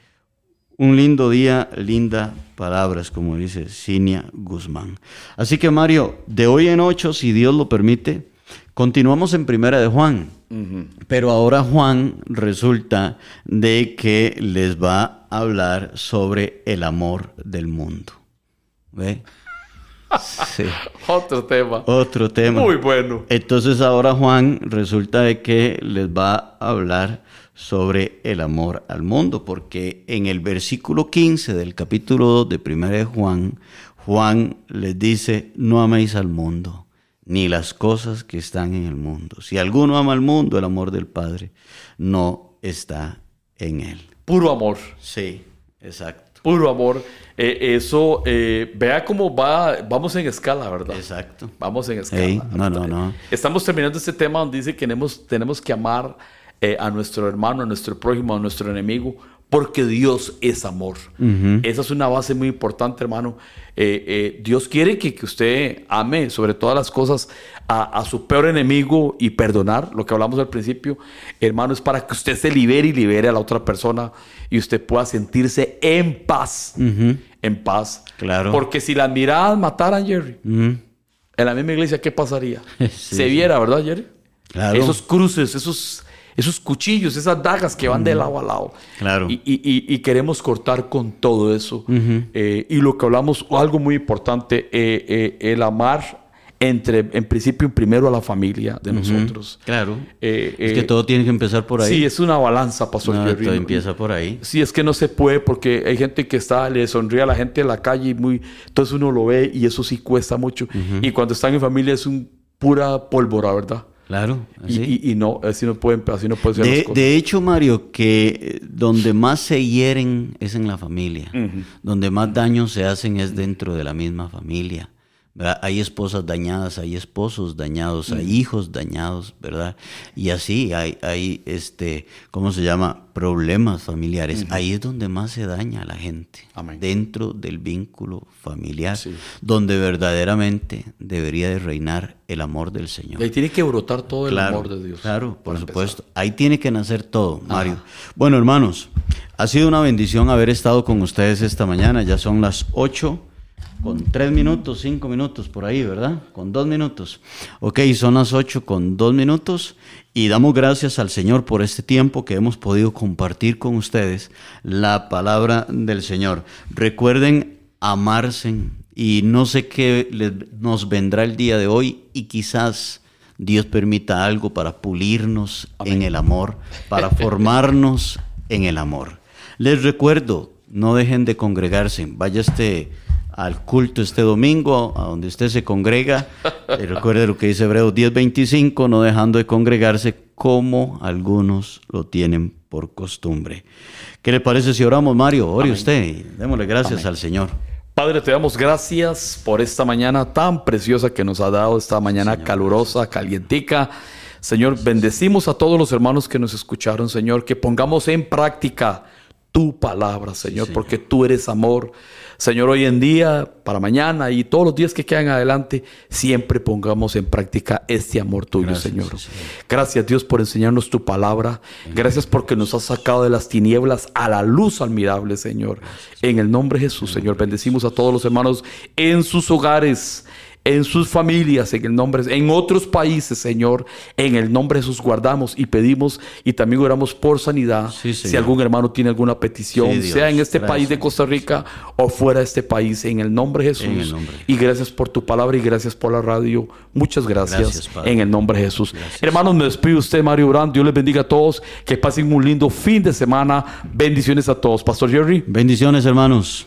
un lindo día, linda palabras, como dice Cinia Guzmán. Así que Mario, de hoy en ocho, si Dios lo permite, continuamos en Primera de Juan. Pero ahora Juan resulta de que les va a hablar sobre el amor del mundo. ¿Ve? Sí. Otro tema. Otro tema. Muy bueno. Entonces ahora Juan resulta de que les va a hablar sobre el amor al mundo, porque en el versículo 15 del capítulo 2 de 1 de Juan, Juan les dice, no améis al mundo, ni las cosas que están en el mundo. Si alguno ama al mundo, el amor del Padre no está en él. Puro amor. Sí, exacto. Puro amor. Eh, eso, eh, vea cómo va, vamos en escala, ¿verdad? Exacto. Vamos en escala. no, no, no. Estamos terminando este tema donde dice que tenemos, tenemos que amar eh, a nuestro hermano, a nuestro prójimo, a nuestro enemigo, porque Dios es amor. Esa es una base muy importante, hermano. Eh, eh, Dios quiere que, que, usted ame sobre todas las cosas a, su peor enemigo y perdonar, lo que hablamos al principio, hermano, es para que usted se libere y libere a la otra persona y usted pueda sentirse en paz. En paz. Claro. Porque si las miradas mataran, Jerry, en la misma iglesia, ¿qué pasaría? se viera, ¿verdad, Jerry? Claro. Esos cruces, esos esos cuchillos, esas dagas que van de lado a lado. Claro. Y, queremos cortar con todo eso. Eh, y lo que hablamos, algo muy importante, eh, eh, el amar entre, en principio, primero a la familia de nosotros. Claro. es que todo tiene que empezar por ahí. Sí, es una balanza, Pastor no, Todo empieza por ahí. Sí, es que no se puede porque hay gente que está, le sonríe a la gente en la calle y muy, entonces uno lo ve y eso sí cuesta mucho. Y cuando están en familia es un pura pólvora, ¿verdad? Claro. Y, no, así no pueden, así no puede ser de, de, hecho, Mario, que donde más se hieren es en la familia. Donde más daño se hacen es dentro de la misma familia. ¿Verdad? Hay esposas dañadas, hay esposos dañados, hay hijos dañados, ¿verdad? Y así hay, hay este, ¿cómo se llama? Problemas familiares. Ahí es donde más se daña a la gente. Amén. Dentro del vínculo familiar, Sí. donde verdaderamente debería de reinar el amor del Señor. Y ahí tiene que brotar todo el Claro, amor de Dios. Claro, por supuesto. Ahí tiene que nacer todo, Mario. Bueno, hermanos, ha sido una bendición haber estado con ustedes esta mañana. Ya son las 8 con 3 minutos, 5 minutos por ahí, ¿verdad? Con 2 minutos. Ok, son las 8 con 2 minutos y damos gracias al Señor por este tiempo que hemos podido compartir con ustedes la palabra del Señor. Recuerden amarse y no sé qué nos vendrá el día de hoy y quizás Dios permita algo para pulirnos en el amor, para formarnos en el amor. Les recuerdo, no dejen de congregarse, vaya este al culto este domingo, a donde usted se congrega. Eh, recuerde lo que dice Hebreos 10:25, no dejando de congregarse como algunos lo tienen por costumbre. ¿Qué le parece si oramos, Mario? Ore usted y démosle gracias al Señor. Padre, te damos gracias por esta mañana tan preciosa que nos ha dado, esta mañana calurosa, calientica. Señor, bendecimos a todos los hermanos que nos escucharon, Señor, que pongamos en práctica tu palabra, Señor, porque tú eres amor. Señor, hoy en día, para mañana y todos los días que quedan adelante, siempre pongamos en práctica este amor tuyo, Gracias, Señor. sí, Gracias, Dios, por enseñarnos tu palabra. Gracias porque nos has sacado de las tinieblas a la luz admirable, Señor. En el nombre de Jesús, Señor, bendecimos a todos los hermanos en sus hogares. En sus familias, en el nombre, en otros países, Señor, en el nombre de Jesús guardamos y pedimos y también oramos por sanidad. Sí, si algún hermano tiene alguna petición, Sí, Dios. sea en este Gracias. país de Costa Rica o fuera de este país, en el nombre de Jesús. En el nombre. Y gracias por tu palabra y gracias por la radio. Muchas gracias, en el nombre de Jesús. Hermanos, me despido usted, Mario Brand. Dios les bendiga a todos. Que pasen un lindo fin de semana. Bendiciones a todos. Pastor Jerry. Bendiciones, hermanos.